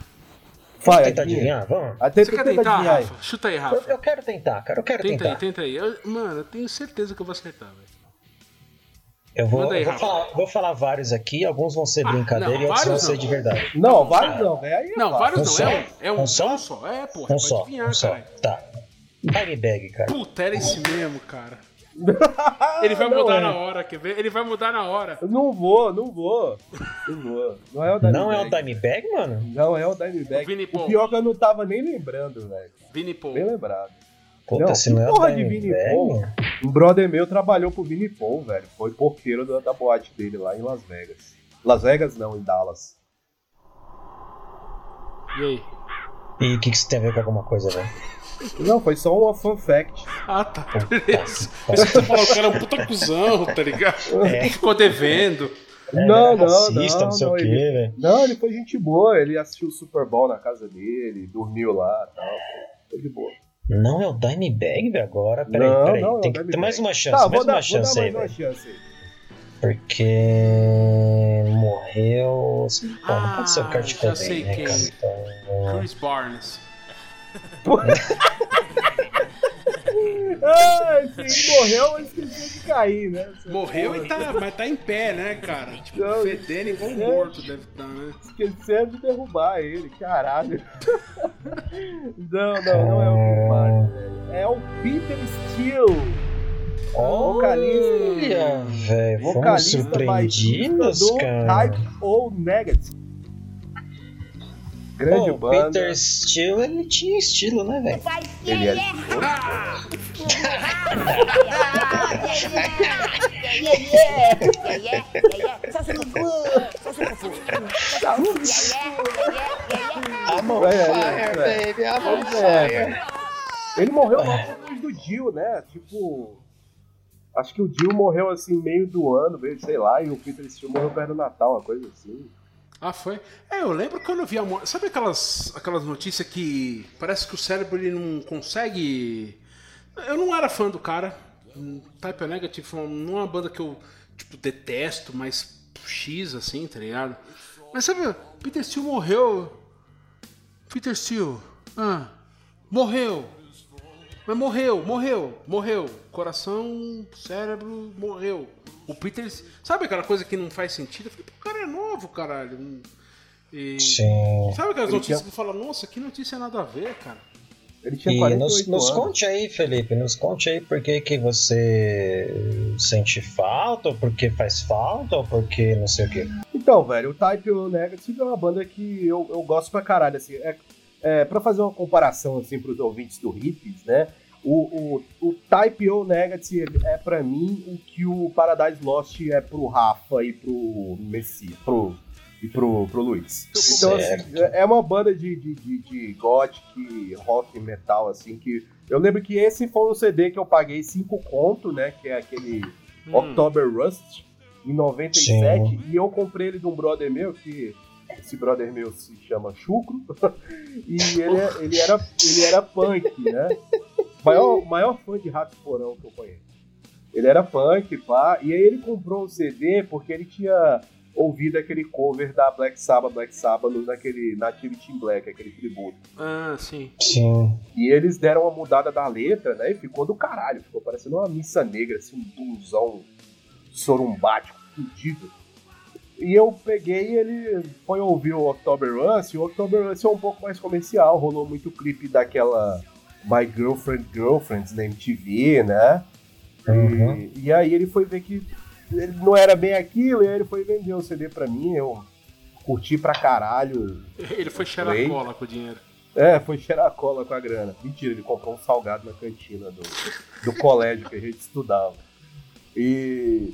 Vamos Vai, tentar adivinhar? Vamos? Ah, tenta- Você quer tenta tentar, adivinhar. Rafa? Chuta aí, Eu, Rafa. eu quero tentar, cara. Eu quero Tenta tentar. aí, tenta aí. Eu- mano, eu tenho certeza que eu vou acertar, velho. Eu vou, aí, eu vou, falar, vou falar vários aqui, alguns vão ser Ah, brincadeira não, e outros vão vários ser não. de verdade. Não, vários não, velho. Aí é Não, vários Um não. só? É um, é um, Um só? Só. É, porra, Um pode só, adivinhar, um só. cara. Tá. Time bag, cara. Puta, era esse mesmo, cara. Ele vai Não mudar é. na hora, quer ver? Ele vai mudar na hora. Eu Não vou, não vou. Não vou. Não é o Dimebag. Não é o time bag, mano? Não é o Dimebag. O Vini O pior é que eu não tava nem lembrando, velho. Vini Paul. Bem lembrado. Puta, Não, se não é o porra de time Vini. Paul? Um brother meu trabalhou pro Vini Paul, velho. Foi porteiro da, da boate dele lá em Las Vegas. Las Vegas não, em Dallas. E aí? E o que, que isso tem a ver com alguma coisa, velho? Não, foi só uma fun fact. Ah, tá. Beleza. Você falou que era um puta cuzão, tá ligado? É. Ficou devendo. É, não, ele não, racista, não, não sei não, o quê, ele- velho. Não, ele foi gente boa. Ele assistiu o Super Bowl na casa dele, dormiu lá e tal. Foi de boa. Não é o Dimebag, agora? Peraí, Não, peraí. não, é tem que ter mais uma chance, Tá, mais vou dar, uma vou chance dar aí, mais uma chance aí. Porque morreu. Pô, não pode ser o Ah, Kurt já Cobain, sei né, quem. cara? Então, Chris Barnes. Ah, esse aí morreu, mas esqueceu de cair, né? Morreu e tá, mas tá em pé, né, cara? Tipo, Não, fedendo igual um morto deve estar, né? Esqueceram de derrubar ele, caralho. Não, não, não é o Chris Martin. É o Peter Steele. vocalista. Olha, velho, fomos Vocalista surpreendidos, baixista do cara. Type O Negative. Grande Pô, o banda. Peter Steele, ele tinha estilo, né, velho? Ele é I'm on É, é, fire, é. baby, I'm on é, fire. Ele morreu logo do Dio, né? Tipo. Acho que o Dio morreu assim, meio do ano, meio, sei lá, e o Peter Steele morreu perto do Natal, uma coisa assim. Ah, foi? É, eu lembro quando eu vi a morte. Sabe aquelas, aquelas notícias que parece que o cérebro ele não consegue. Eu não era fã do cara. Type Negative não é uma banda que eu tipo, detesto, mas X assim, tá ligado? Mas sabe, Peter Steele morreu. Peter Steele. Ah, morreu. Mas morreu, morreu, morreu. Coração, cérebro, morreu. O Peter. Sabe aquela coisa que não faz sentido? Eu falei, pô, o cara é novo, caralho. E... Sim. Sabe aquelas Ele notícias tinha- que fala, nossa, que notícia nada a ver, cara? Ele tinha E 48 nos, nos conte aí, Felipe, nos conte aí por que, que você sente falta, ou porque faz falta, ou porque não sei o quê. Então, velho, o Type O Negative é uma banda que eu, eu gosto pra caralho, assim. É, é, pra fazer uma comparação, assim, pros ouvintes do Hippies, né? O, o, o Type O Negative é pra mim o que o Paradise Lost é pro Rafa e pro Messi, pro, e pro, pro Luiz. Então, assim, é é uma banda de, de, de, de gothic, rock metal, assim, que... Eu lembro que esse foi um CD que eu paguei 5 conto, né? Que é aquele Hum. October Rust, em 97, e eu comprei ele de um brother meu, que esse brother meu se chama Chucro, e ele, é- ele, era, ele era punk, né? Maior, maior fã de Rato Porão que eu conheço. Ele era punk, pá, e aí ele comprou o CD porque ele tinha ouvido aquele cover da Black Sabbath, Black Sabbath, no- naquele Nativity in Black, aquele tributo. Ah, sim. Sim. E eles deram uma mudada da letra, né? E ficou do caralho. Ficou parecendo uma missa negra, assim, um blusão sorumbático, fudido. E eu peguei e ele foi ouvir o October Rust, e o October Rust é um pouco mais comercial, rolou muito clipe daquela My Girlfriend Girlfriends na MTV, né? Uhum. E, e aí ele foi ver que ele não era bem aquilo, e aí ele foi vender o CD pra mim, eu curti pra caralho, Ele foi cheirar Play. cola com o dinheiro. é, foi cheirar cola com a grana. Mentira, ele comprou um salgado na cantina do, do colégio que a gente estudava. E,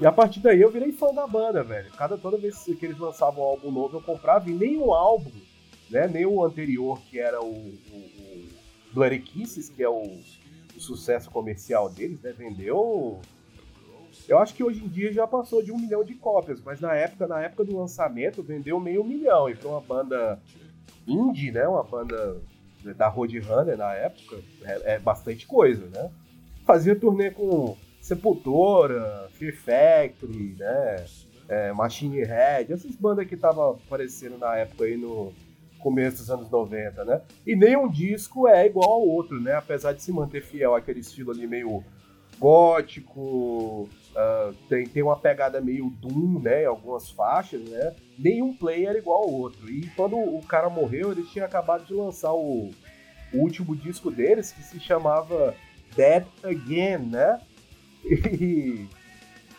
e a partir daí eu virei fã da banda, velho. Cada toda vez que eles lançavam um álbum novo eu comprava e nem o álbum, né? Nem o anterior, que era o, o Bloody Kisses, que é o, o sucesso comercial deles, né? Vendeu. Eu acho que hoje em dia já passou de um milhão de cópias, mas na época, na época do lançamento, vendeu meio milhão. E foi uma banda indie, né? Uma banda da Roadrunner na época, é, é bastante coisa, né? Fazia turnê com Sepultura, Fear Factory, né? É, Machine Head, essas bandas que estavam aparecendo na época aí no começo dos anos 90, né? E nenhum disco é igual ao outro, né? Apesar de se manter fiel àquele estilo ali meio gótico, ah, tem, tem uma pegada meio Doom, né? Algumas faixas, né? Nenhum play era igual ao outro. E quando o cara morreu, eles tinham acabado de lançar o, o último disco deles, que se chamava Dead Again, né?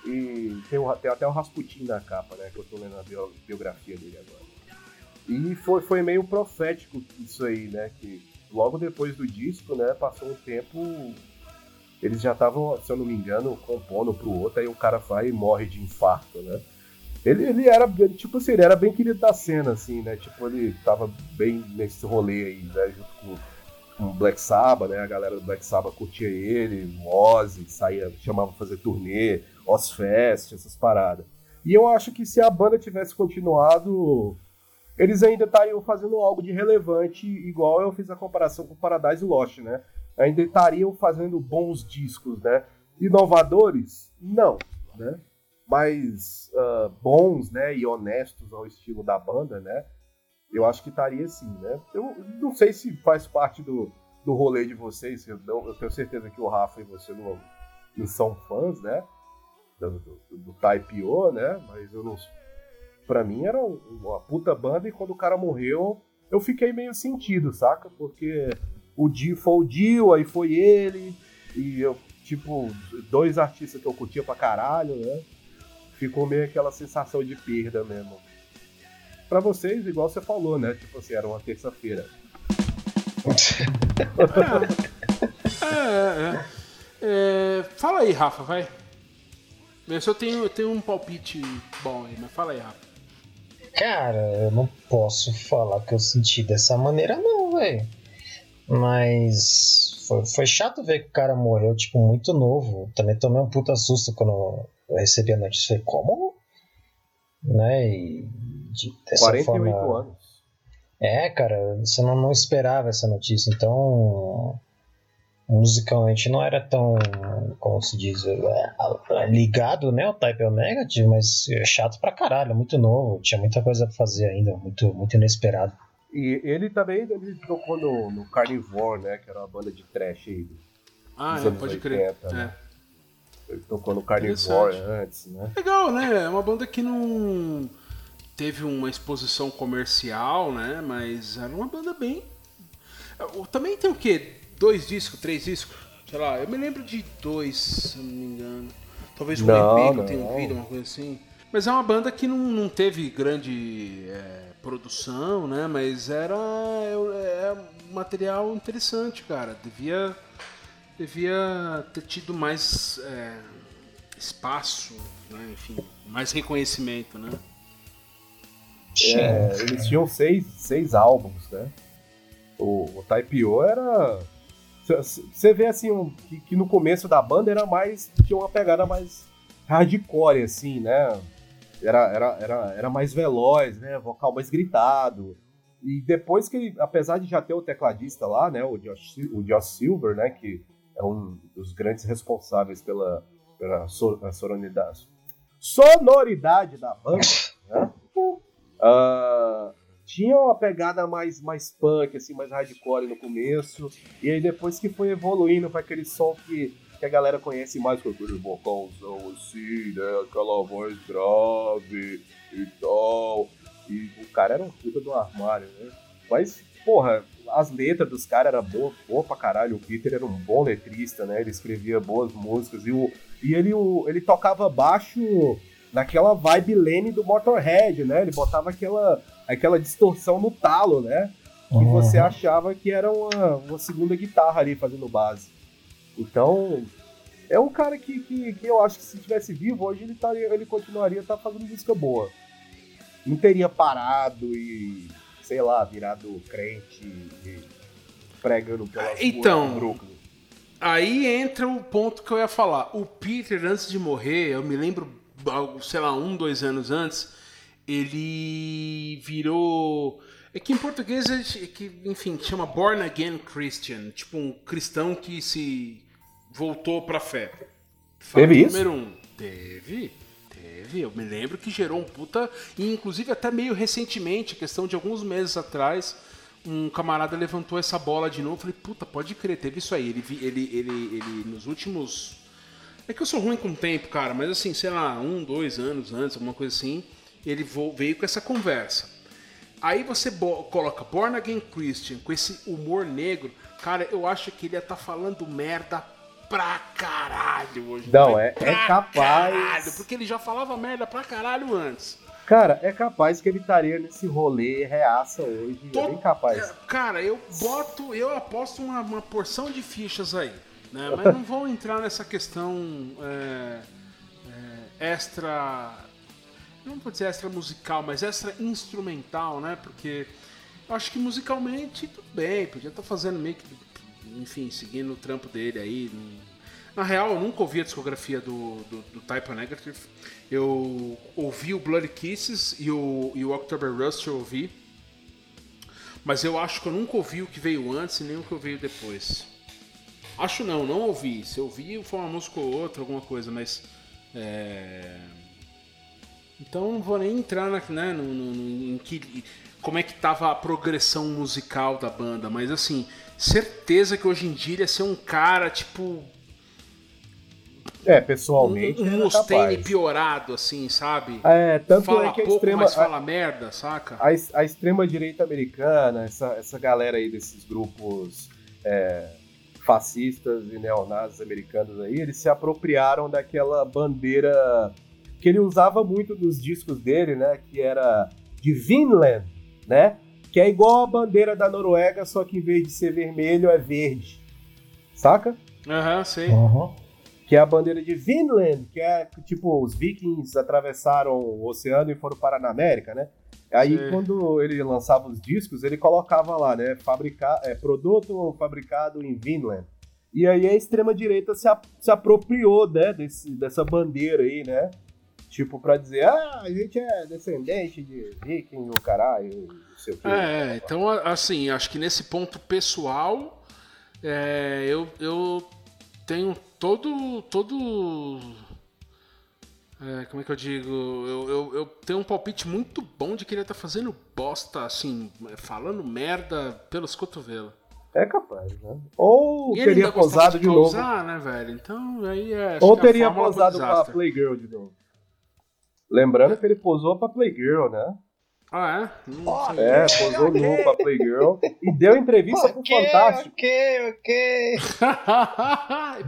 E, e tem, tem até o Rasputin na capa, né? Que eu tô lendo a bio- biografia dele agora. E foi, foi meio profético isso aí, né? Que logo depois do disco, né? Passou um tempo. Eles já estavam, se eu não me engano, compondo pro outro, aí o cara vai e morre de infarto, né? Ele, ele era, ele, tipo assim, ele era bem querido da cena, assim, né? Tipo, ele tava bem nesse rolê aí, né? Junto com, com Black Sabbath, né? A galera do Black Sabbath curtia ele, Ozzy, saía, chamava pra fazer turnê, Ozfest, essas paradas. E eu acho que se a banda tivesse continuado, eles ainda estariam fazendo algo de relevante, igual eu fiz a comparação com Paradise Lost, né? Ainda estariam fazendo bons discos, né? Inovadores? Não, né? Mas ah, bons, né? E honestos ao estilo da banda, né? Eu acho que estaria sim, né? Eu não sei se faz parte do, do rolê de vocês, eu, eu tenho certeza que o Rafa e você não, não são fãs, né? Do, do, do Type O, né? Mas eu não. Pra mim era um- uma puta banda e quando o cara morreu, eu fiquei meio sentido, saca? Porque o Dio foi o Dio, aí foi ele, e eu, tipo, dois artistas que eu curtia pra caralho, né? Ficou meio aquela sensação de perda mesmo. Pra vocês, igual você falou, né? Tipo assim, era uma terça-feira. É, é. É, fala aí, Rafa, vai. Eu só tenho, eu tenho um palpite bom aí, mas fala aí, Rafa. Cara, eu não posso falar que eu senti dessa maneira, não, velho. Mas foi, foi chato ver que o cara morreu, tipo, muito novo. Também tomei um puta susto quando eu recebi a notícia. Falei, como? Né? E de, dessa 48 forma. anos. É, cara, você não, não esperava essa notícia, então musicalmente não era tão, como se diz, é, ligado, né, o Type O Negative, mas é chato pra caralho, muito novo, tinha muita coisa pra fazer ainda, muito, muito inesperado. E ele também ele tocou no, no Carnivore, né? Que era uma banda de trash aí. Ah, é, pode crer. 80, É. né? Ele tocou no Carnivore antes, né? Legal, né? É uma banda que não teve uma exposição comercial, né? Mas era uma banda bem. Também tem o quê? Dois discos, três discos? Sei lá, eu me lembro de dois, se não me engano. Talvez o EP que eu tenha ouvido, uma coisa assim. Mas é uma banda que não, não teve grande é, produção, né? Mas era é, é material interessante, cara. Devia, devia ter tido mais é, espaço, né? enfim, mais reconhecimento, né? É, eles tinham seis, seis álbuns, né? O, o Type O era. Você vê assim um, que, que, no começo da banda era mais. tinha uma pegada mais hardcore, assim, né? era, era, era, era mais veloz, né? Vocal mais gritado. E depois que, apesar de já ter o tecladista lá, né? O Josh, o Josh Silver, né? Que é um dos grandes responsáveis pela, pela sonoridade, sonoridade da banda, né? Uh, tinha uma pegada mais, mais punk, assim, mais hardcore no começo. E aí depois que foi evoluindo para aquele som que que a galera conhece mais com aquele vocalzão assim, né? Aquela voz grave e tal. E o cara era um puta do armário, né? Mas, porra, as letras dos caras eram boas boa pra caralho. O Peter era um bom letrista, né? Ele escrevia boas músicas. E, o, e ele, o, ele tocava baixo naquela vibe Leme do Motorhead, né? Ele botava aquela, aquela distorção no talo, né? Que uhum. você achava que era uma, uma segunda guitarra ali fazendo base. Então, é um cara que, que, que eu acho que se tivesse vivo hoje, ele, taria, ele continuaria estar tá fazendo música boa. Não teria parado e, sei lá, virado crente e pregando pelas então, Brooklyn. Aí entra o ponto que eu ia falar. O Peter, antes de morrer, eu me lembro, sei lá, um, dois anos antes, ele virou. É que em português, é que, enfim, chama Born Again Christian. Tipo, um cristão que se voltou pra fé. Fato Teve isso? Número um. Teve. Teve. Eu me lembro que gerou um puta. E inclusive até meio recentemente, questão de alguns meses atrás, um camarada levantou essa bola de novo. Falei, puta, pode crer, teve isso aí. Ele, ele, ele, ele nos últimos. É que eu sou ruim com o tempo, cara, mas assim, sei lá, um, dois anos antes, alguma coisa assim, ele veio com essa conversa. Aí você coloca Born Again Christian com esse humor negro, cara, eu acho que ele ia estar tá falando merda pra caralho hoje. Não, é, é capaz. Caralho, porque ele já falava merda pra caralho antes. Cara, é capaz que ele estaria nesse rolê reaça hoje. É Tô... É bem capaz. Cara, eu boto, eu aposto uma, uma porção de fichas aí. Né? Mas não vou entrar nessa questão é, é, extra. Não vou dizer extra musical, mas extra instrumental, né? Porque eu acho que musicalmente tudo bem, podia estar fazendo meio que enfim, seguindo o trampo dele aí. Na real, eu nunca ouvi a discografia do, do, do Type Negative. Eu ouvi o Bloody Kisses e o, e o October Rust eu ouvi. Mas eu acho que eu nunca ouvi o que veio antes e nem o que veio depois. Acho não, não ouvi. Se eu ouvi, foi uma música ou outra, alguma coisa, mas. É... Então não vou nem entrar na, né, no, no, no, em que, como é que tava a progressão musical da banda, mas assim, certeza que hoje em dia ele ia ser um cara, tipo. É, pessoalmente. Um, um Mustaine piorado, assim, sabe? É, tanto fala é que a pouco, extrema. Mas fala a, merda, saca? A, a extrema-direita americana, essa, essa galera aí desses grupos é, fascistas e neonazis americanos aí, eles se apropriaram daquela bandeira que ele usava muito nos discos dele, né? Que era de Vinland, né? que é igual a bandeira da Noruega, só que em vez de ser vermelho é verde. Saca? Aham, uhum, sei. Uhum. Que é a bandeira de Vinland, que é tipo, os vikings atravessaram o oceano e foram parar na América, né? Aí Sim. quando ele lançava os discos, ele colocava lá, né? Fabricar, é, produto fabricado em Vinland. E aí a extrema-direita se, se apropriou, né, desse, dessa bandeira aí, né? Tipo, pra dizer, ah, a gente é descendente de viking, o caralho, não sei o que. É, então, assim, acho que nesse ponto pessoal, é, eu, eu tenho todo. todo é, como é que eu digo? Eu, eu, eu, tenho um palpite muito bom de que ele tá fazendo bosta, assim, falando merda pelos cotovelos. É capaz, né? Ou teria posado de, de novo. né, velho? Então, aí é. Ou teria posado com a Playgirl de novo. Lembrando que ele posou pra Playgirl, né? Ah, é? Não é, posou okay. nu pra Playgirl e deu entrevista okay, pro Fantástico. Ok, ok.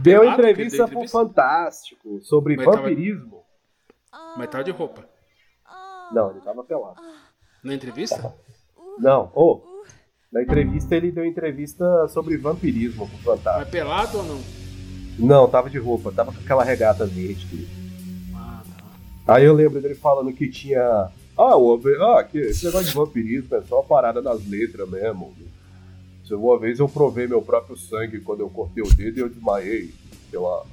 deu entrevista pro Fantástico sobre Mas vampirismo. Tava... Mas tava de roupa. Não, ele tava pelado. Na entrevista? Não, ô. Oh, na entrevista ele deu entrevista sobre vampirismo pro Fantástico. Mas pelado ou não? Não, tava de roupa, tava com aquela regata verde. Aí eu lembro dele falando que tinha ah, o, ah que, esse negócio de vampirismo é só uma parada nas letras mesmo. Uma vez eu provei meu próprio sangue quando eu cortei o dedo e eu desmaiei. Sei lá.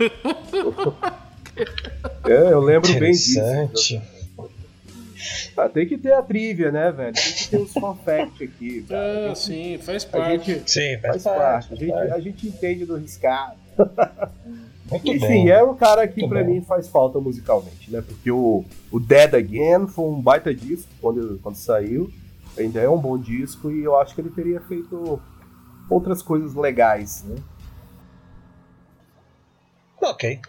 é, eu lembro bem disso. Ah, tem que ter a trivia, né, velho? Tem que ter os fun fact aqui. Ah, gente, sim, faz parte. Gente, sim, faz, faz parte. parte. A, gente, a gente entende do riscado. Muito Enfim, bom. é um cara que para mim faz falta musicalmente, né? Porque o, o Dead Again foi um baita disco quando, quando saiu. Ainda é um bom disco e eu acho que ele teria feito outras coisas legais, né? Ok.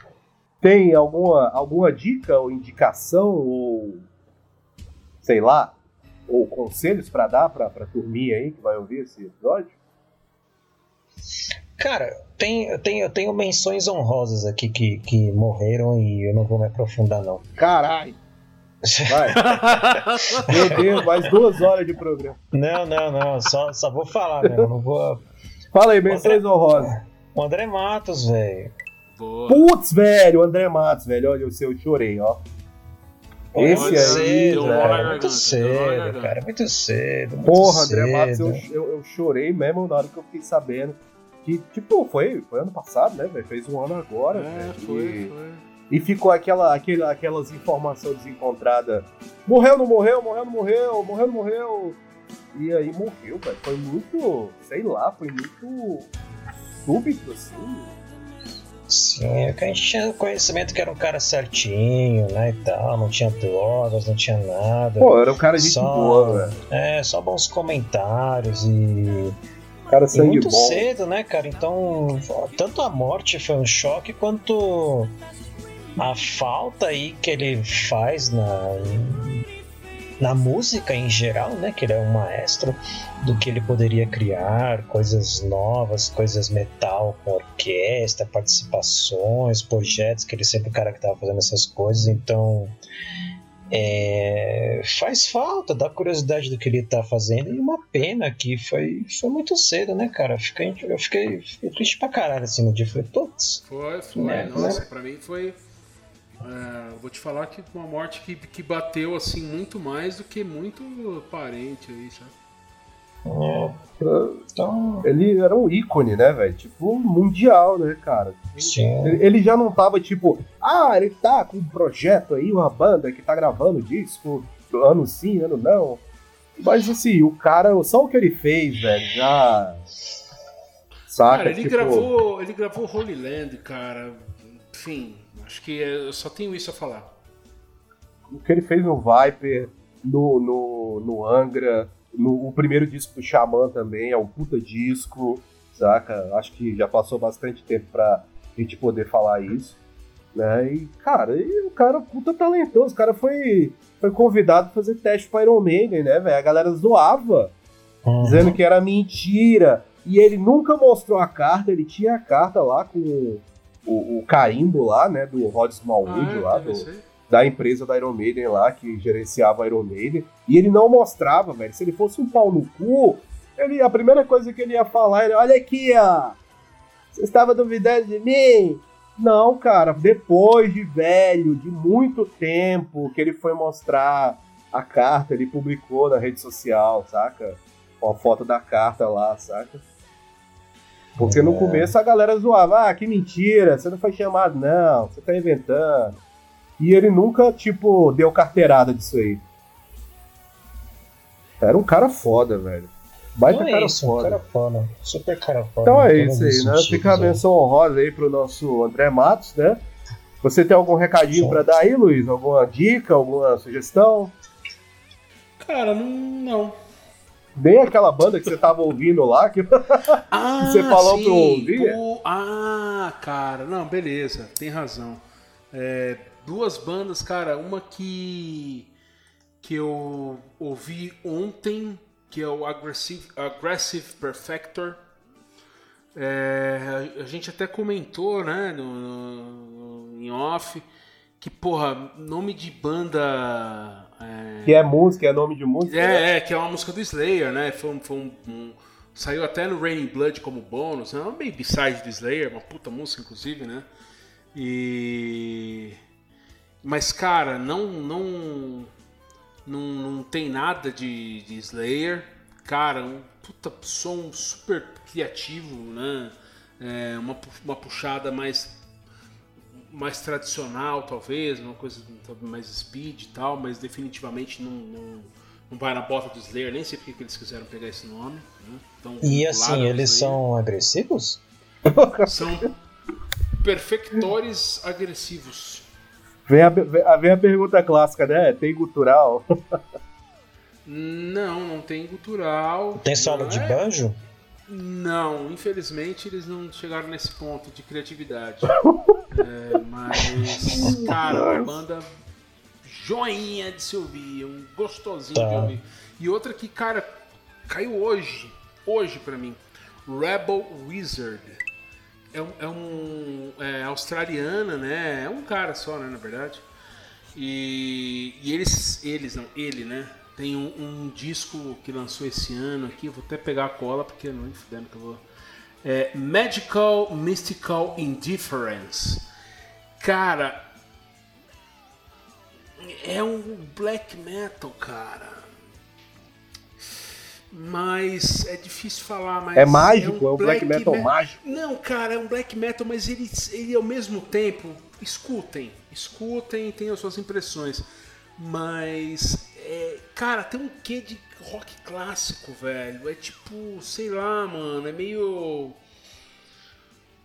Tem alguma, alguma dica ou indicação ou sei lá, ou conselhos para dar para pra turminha aí que vai ouvir esse episódio? Cara, tem, tem, eu tenho menções honrosas aqui que, que morreram e eu não vou me aprofundar, não. Caralho! Vai. Meu Deus, mais duas horas de programa. Não, não, não. Só, só vou falar mesmo. Não vou. Fala aí, menções honrosas. O André Matos, velho. Putz, velho, o André Matos, velho. Olha o seu, eu chorei, ó. Esse muito aí, cedo, velho, muito cedo, cara, muito cedo. Muito Porra, cedo. André Matos, eu, eu, eu, chorei mesmo na hora que eu fiquei sabendo que, tipo, foi, foi ano passado, né, velho? Fez um ano agora. É, foi, e, foi. E ficou aquela, aquele, aquelas informações desencontradas. Morreu, não morreu, morreu, não morreu, morreu, não morreu. E aí morreu, velho. Foi muito, sei lá, foi muito súbito, assim. Sim, é que a gente tinha conhecimento que era um cara certinho, né, e tal, não tinha drogas, não tinha nada. Pô, era um cara de só, boa, velho. É, só bons comentários e Cara sangue muito bom. cedo, né, cara? Então, tanto a morte foi um choque quanto a falta aí que ele faz na na música em geral, né? Que ele é um maestro do que ele poderia criar, coisas novas, coisas metal com orquestra, participações, projetos, que ele sempre o cara que estava fazendo essas coisas. Então, é, faz falta, dá curiosidade do que ele tá fazendo e uma pena que foi, foi muito cedo, né, cara? Fiquei, eu fiquei, fiquei triste pra caralho assim no dia. Falei, putz. Foi, foi. Né? Nossa, né? pra mim foi. É, vou te falar que uma morte que, que bateu assim muito mais do que muito parente aí, sabe? É, então... Ele era um ícone, né, velho? Tipo, mundial, né, cara? Sim. Ele, já não tava tipo, ah, ele tá com um projeto aí, uma banda que tá gravando disco, ano sim, ano não. Mas assim, o cara, só o que ele fez, velho, já. Saca? Cara, ele tipo... gravou. Ele gravou Holy Land, cara. Enfim, acho que eu só tenho isso a falar. O que ele fez no Viper, no, no, no Angra no, o primeiro disco do Xamã também é um puta disco, saca? Acho que já passou bastante tempo pra gente poder falar isso. Né? E, cara, e o cara puta talentoso. O cara foi, foi convidado a fazer teste para Iron Maiden, né, velho? A galera zoava, uhum. dizendo que era mentira. E ele nunca mostrou a carta, ele tinha a carta lá com o, o carimbo lá, né, do Rod Smallwood ah, é, lá, do, da empresa da Iron Maiden lá, que gerenciava a Iron Maiden, e ele não mostrava, velho. Se ele fosse um pau no cu, ele, a primeira coisa que ele ia falar era: Olha aqui, ó, você estava duvidando de mim? Não, cara, depois de velho, de muito tempo, que ele foi mostrar a carta, ele publicou na rede social, saca? Com a foto da carta lá, saca? Porque no é. começo a galera zoava, ah, que mentira, você não foi chamado, não, você tá inventando. E ele nunca, tipo, deu carteirada disso aí. Era um cara foda, velho. Baita é cara isso, foda. cara foda. Super cara foda. Então é isso aí, né? Fica a menção honrosa aí pro nosso André Matos, né? Você tem algum recadinho para dar aí, Luiz? Alguma dica, alguma sugestão? Cara, não. não. Nem aquela banda que você tava ouvindo lá, que ah, você falou sim. pra eu ouvir? Pô, ah, cara, não, beleza, tem razão. É, duas bandas, cara, uma que que eu ouvi ontem, que é o Aggressive, Aggressive Perfector. É, a gente até comentou, né, no, no, em off, que, porra, nome de banda. É... Que é música, é nome de música? É, né? é que é uma música do Slayer, né? Foi, foi um, um, saiu até no Raining Blood como bônus, né? Uma baby side do Slayer, uma puta música, inclusive, né? E. Mas, cara, não. não não, não tem nada de, de Slayer. Cara, um puta som super criativo, né? É, uma, uma puxada mais mais tradicional, talvez, uma coisa mais speed e tal, mas definitivamente não, não, não vai na bota do Slayer, nem sei porque que eles quiseram pegar esse nome. Né? Então, e assim, eles são agressivos? São perfectores agressivos. Vem a, vem a pergunta clássica, né? Tem gutural? Não, não tem gutural. Tem solo de é? banjo? Não, infelizmente eles não chegaram nesse ponto de criatividade. é, mas, cara, uma banda joinha de se ouvir, um gostosinho tá. de ouvir. E outra que, cara, caiu hoje, hoje pra mim, Rebel Wizard. É um, é um é, australiana, né? É um cara só, né, na verdade. E, e eles, eles não, ele, né? Tem um, um, disco que lançou esse ano aqui. Vou até pegar a cola porque não me fudendo que eu vou. É Magical Mystical Indifference. Cara, é um black metal, cara mas é difícil falar. Mas é mágico? É um, é um black, black, metal mágico? Não, cara, é um black metal, mas ele, ele ao mesmo tempo. Escutem, escutem e tenham suas impressões. Mas, é, cara, tem um quê de rock clássico, velho. É tipo, sei lá, mano, é meio.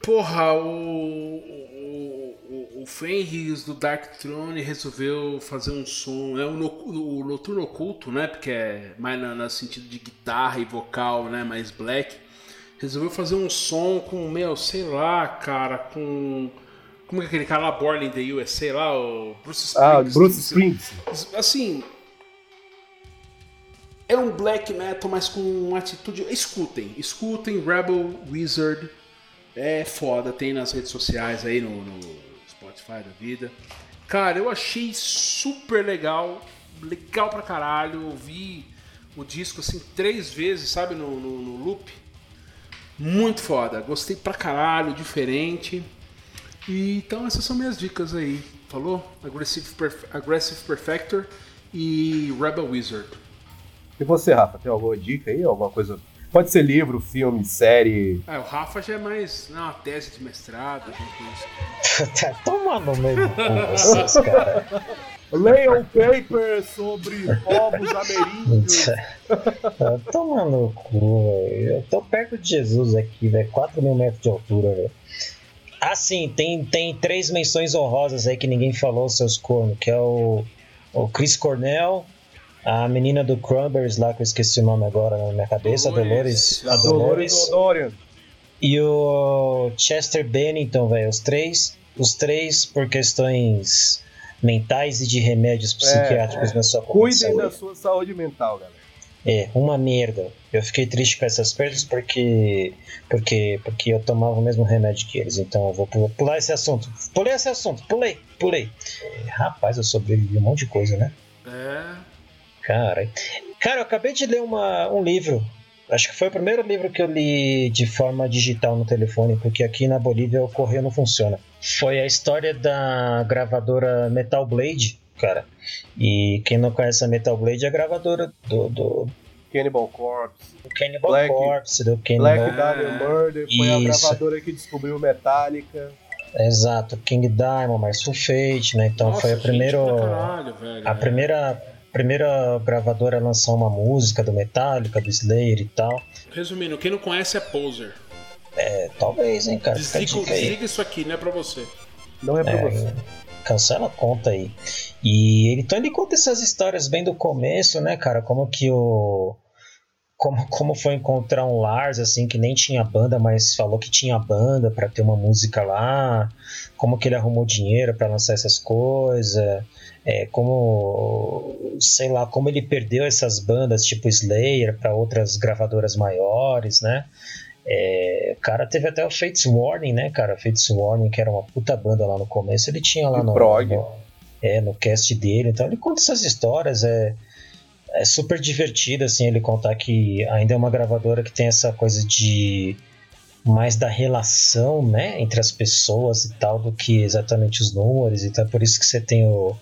Porra, o, o, o, o Fenris do Dark Throne resolveu fazer um som. É o, o, o Noturno Oculto, né? Porque é mais no, no, sentido de guitarra e vocal, né? Mais black. Resolveu fazer um som com, meu, sei lá, cara, com. Como é aquele cara lá, Born in the USA, lá, o Bruce Springsteen. Ah, Bruce Springsteen. Assim. É um black metal, mas com uma atitude. Escutem, escutem Rebel Wizard é foda, tem nas redes sociais aí, no, no Spotify da vida. Cara, eu achei super legal, legal pra caralho. Ouvi o disco assim três vezes, sabe, no, no, no loop. Muito foda, gostei pra caralho, diferente. E, então essas são minhas dicas aí. Falou? Aggressive, Perf Aggressive Perfector e Rebel Wizard. E você, Rafa, tem alguma dica aí? Alguma coisa Pode ser livro, filme, série. É, o Rafa já é mais não, uma tese de mestrado, tá tomando mesmo com vocês, cara. Leiam um paper sobre povos ameríndios. Tá tomando no cu, velho. Eu tô perto de Jesus aqui, velho. 4 mil metros de altura, velho. Ah, sim, tem, tem três menções honrosas aí que ninguém falou, seus cornos, que é o, o Chris Cornell, a menina do Crumbers lá, que eu esqueci o nome agora na minha cabeça, Dolores. A Dolores. Dolores e o Chester Bennington, velho. Os três. Os três por questões mentais e de remédios psiquiátricos é, na sua Cuidem da sua saúde mental, galera. É, uma merda. Eu fiquei triste com essas perdas porque porque porque eu tomava o mesmo remédio que eles. Então eu vou pular esse assunto. Pulei esse assunto. Pulei, pulei. É, rapaz, eu sobrevivi um monte de coisa, né? É. Cara, cara, eu acabei de ler uma, um livro. Acho que foi o primeiro livro que eu li de forma digital no telefone, porque aqui na Bolívia o correio não funciona. Foi a história da gravadora Metal Blade, cara. E quem não conhece a Metal Blade é a gravadora do, do Cannibal Corpse. Do Cannibal Black, Corpse, do Cannibal Black Diamond Murder, foi Isso. a gravadora que descobriu Metallica. Exato, King Diamond, Marcel Fate, né? Então Nossa, foi a primeira. Caralho, velho, a primeira primeira gravadora a lançar uma música do Metallica, do Slayer e tal. Resumindo, quem não conhece é Poser. É, talvez, hein, cara. Desliga, desliga isso aqui, não é pra você. Não é pra é, você. Cancela a conta aí. E ele, então ele conta essas histórias bem do começo, né, cara? Como que o. como, como foi encontrar um Lars assim que nem tinha banda, mas falou que tinha banda para ter uma música lá, como que ele arrumou dinheiro para lançar essas coisas, é, como sei lá, como ele perdeu essas bandas tipo Slayer para outras gravadoras maiores, né? É, o cara teve até o Fates Warning, né, cara? Fates Warning, que era uma puta banda lá no começo, ele tinha lá no, no, é, no cast dele. Então ele conta essas histórias, é, é super divertido, assim, ele contar que ainda é uma gravadora que tem essa coisa de mais da relação, né, entre as pessoas e tal, do que exatamente os números. Então é por isso que você tem o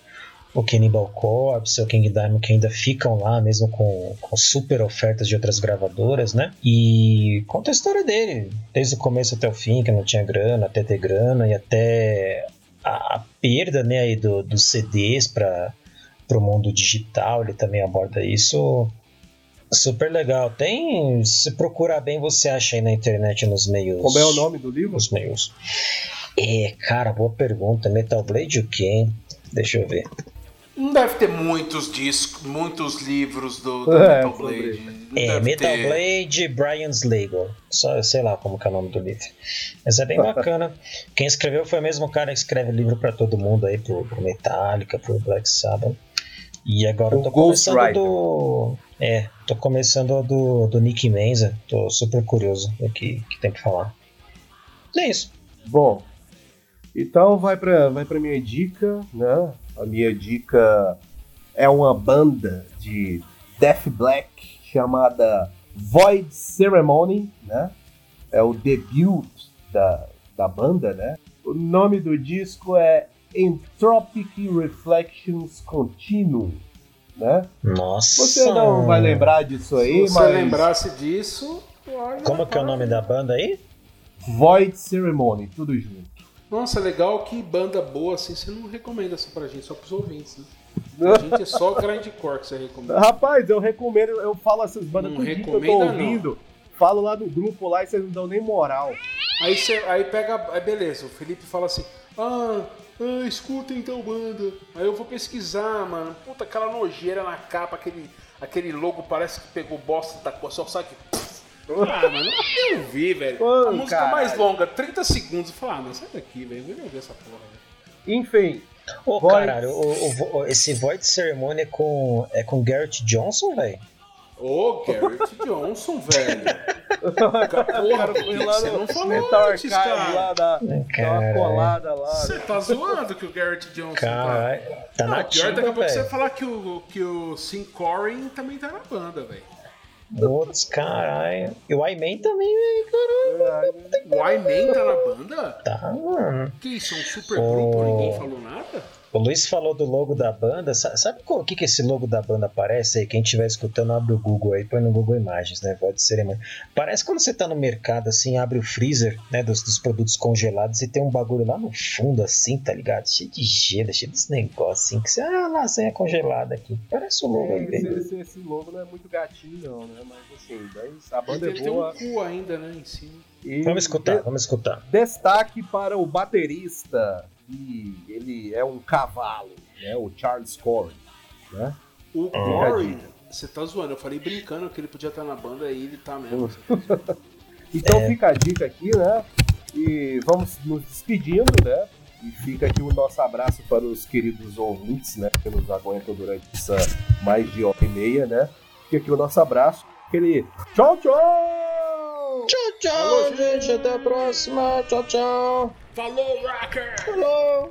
o Cannibal Corpse, o King Diamond, que ainda ficam lá, mesmo com, com super ofertas de outras gravadoras, né? E conta a história dele, desde o começo até o fim, que não tinha grana, até ter grana, e até a, a perda, né, aí do, dos CDs para o mundo digital, ele também aborda isso. Super legal. Tem. Se procurar bem, você acha aí na internet nos meios. Como é o nome do livro? Nos meios. É, cara, boa pergunta. Metal Blade o quê? Deixa eu ver. Não deve ter muitos discos, muitos livros do, do é, Metal Blade. é, Metal ter... Blade Brian Slagle. Só sei lá como é o nome do livro. Mas é bem bacana. Quem escreveu foi o mesmo cara que escreve livro para todo mundo aí, pro, pro Metallica, pro Black Sabbath. E agora o eu tô Ghost começando Rider. do. É, tô começando do, do Nick Menza. Tô super curioso do que, que tem pra falar. É isso. Bom, então vai pra, vai pra minha dica, né? A minha dica é uma banda de death black chamada Void Ceremony, né? É o debut da, da banda, né? O nome do disco é Entropic Reflections Continuum, né? Nossa! Você não vai lembrar disso aí, Se mas... Se lembrasse disso... Como que é o nome da banda aí? Void Ceremony, tudo junto. Nossa, legal que banda boa assim você não recomenda só pra gente, só pros ouvintes, né? A gente é só grindcore que você recomenda. Rapaz, eu recomendo, eu falo essas bandas não que eu tô ouvindo. Não. Falo lá no grupo lá e vocês não dão nem moral. Aí você aí pega. Aí beleza, o Felipe fala assim: Ah, ah escutem então banda. Aí eu vou pesquisar, mano. Puta, aquela nojeira na capa, aquele, aquele logo parece que pegou bosta, tacou só sabe que ah, mano, eu vi, velho. Pô, a música cara. mais longa, 30 segundos. Eu falei, ah, mas sai daqui, velho. Vou ver essa porra, velho. Enfim. Ô, oh, caralho, o, o, esse Void Ceremony é com, é com Garrett Johnson, velho? Ô, oh, Garrett Johnson, velho. Porra, você não falou antes, cara. Lá da, uma colada lá. Você tá zoando que o Garrett Johnson tá... tá na pior daqui a pouco você falar que o, que o Sim Corin também tá na banda, velho. Putz, caralho. E o Iman também, velho, caralho. O Iman tá na banda? Tá, mano. Que isso, é um super grupo, ninguém falou nada? O Luiz falou do logo da banda. Sabe o que, que esse logo da banda parece aí? Quem estiver escutando, abre o Google aí, põe no Google Imagens, né? Pode ser, mano. Parece quando você tá no mercado, assim, abre o freezer, né? Dos, dos produtos congelados e tem um bagulho lá no fundo, assim, tá ligado? Cheio de gelo, cheio desse negócio, assim, que você, ah, lasanha congelada aqui. Parece o logo é, aí, esse, esse, esse, logo não é muito gatinho, não, né? Mas assim, a banda ele é boa. Tem um cu ainda, né, em cima. E vamos escutar, de, vamos escutar. Destaque para o baterista, e ele é um cavalo né? O Charles Corey, né? O Corey, você tá zoando, eu falei brincando que ele podia estar na banda e ele tá mesmo. então é. fica a dica aqui, né? E vamos nos despedindo, né? E fica aqui o nosso abraço para os queridos ouvintes, né? Que nos aguentam durante essa mais de hora e meia, né? Fica aqui o nosso abraço. Aquele tchau, tchau! Tchau, tchau, Falou, gente. Até a próxima. Tchau, tchau. Falou, Rocker! Falou!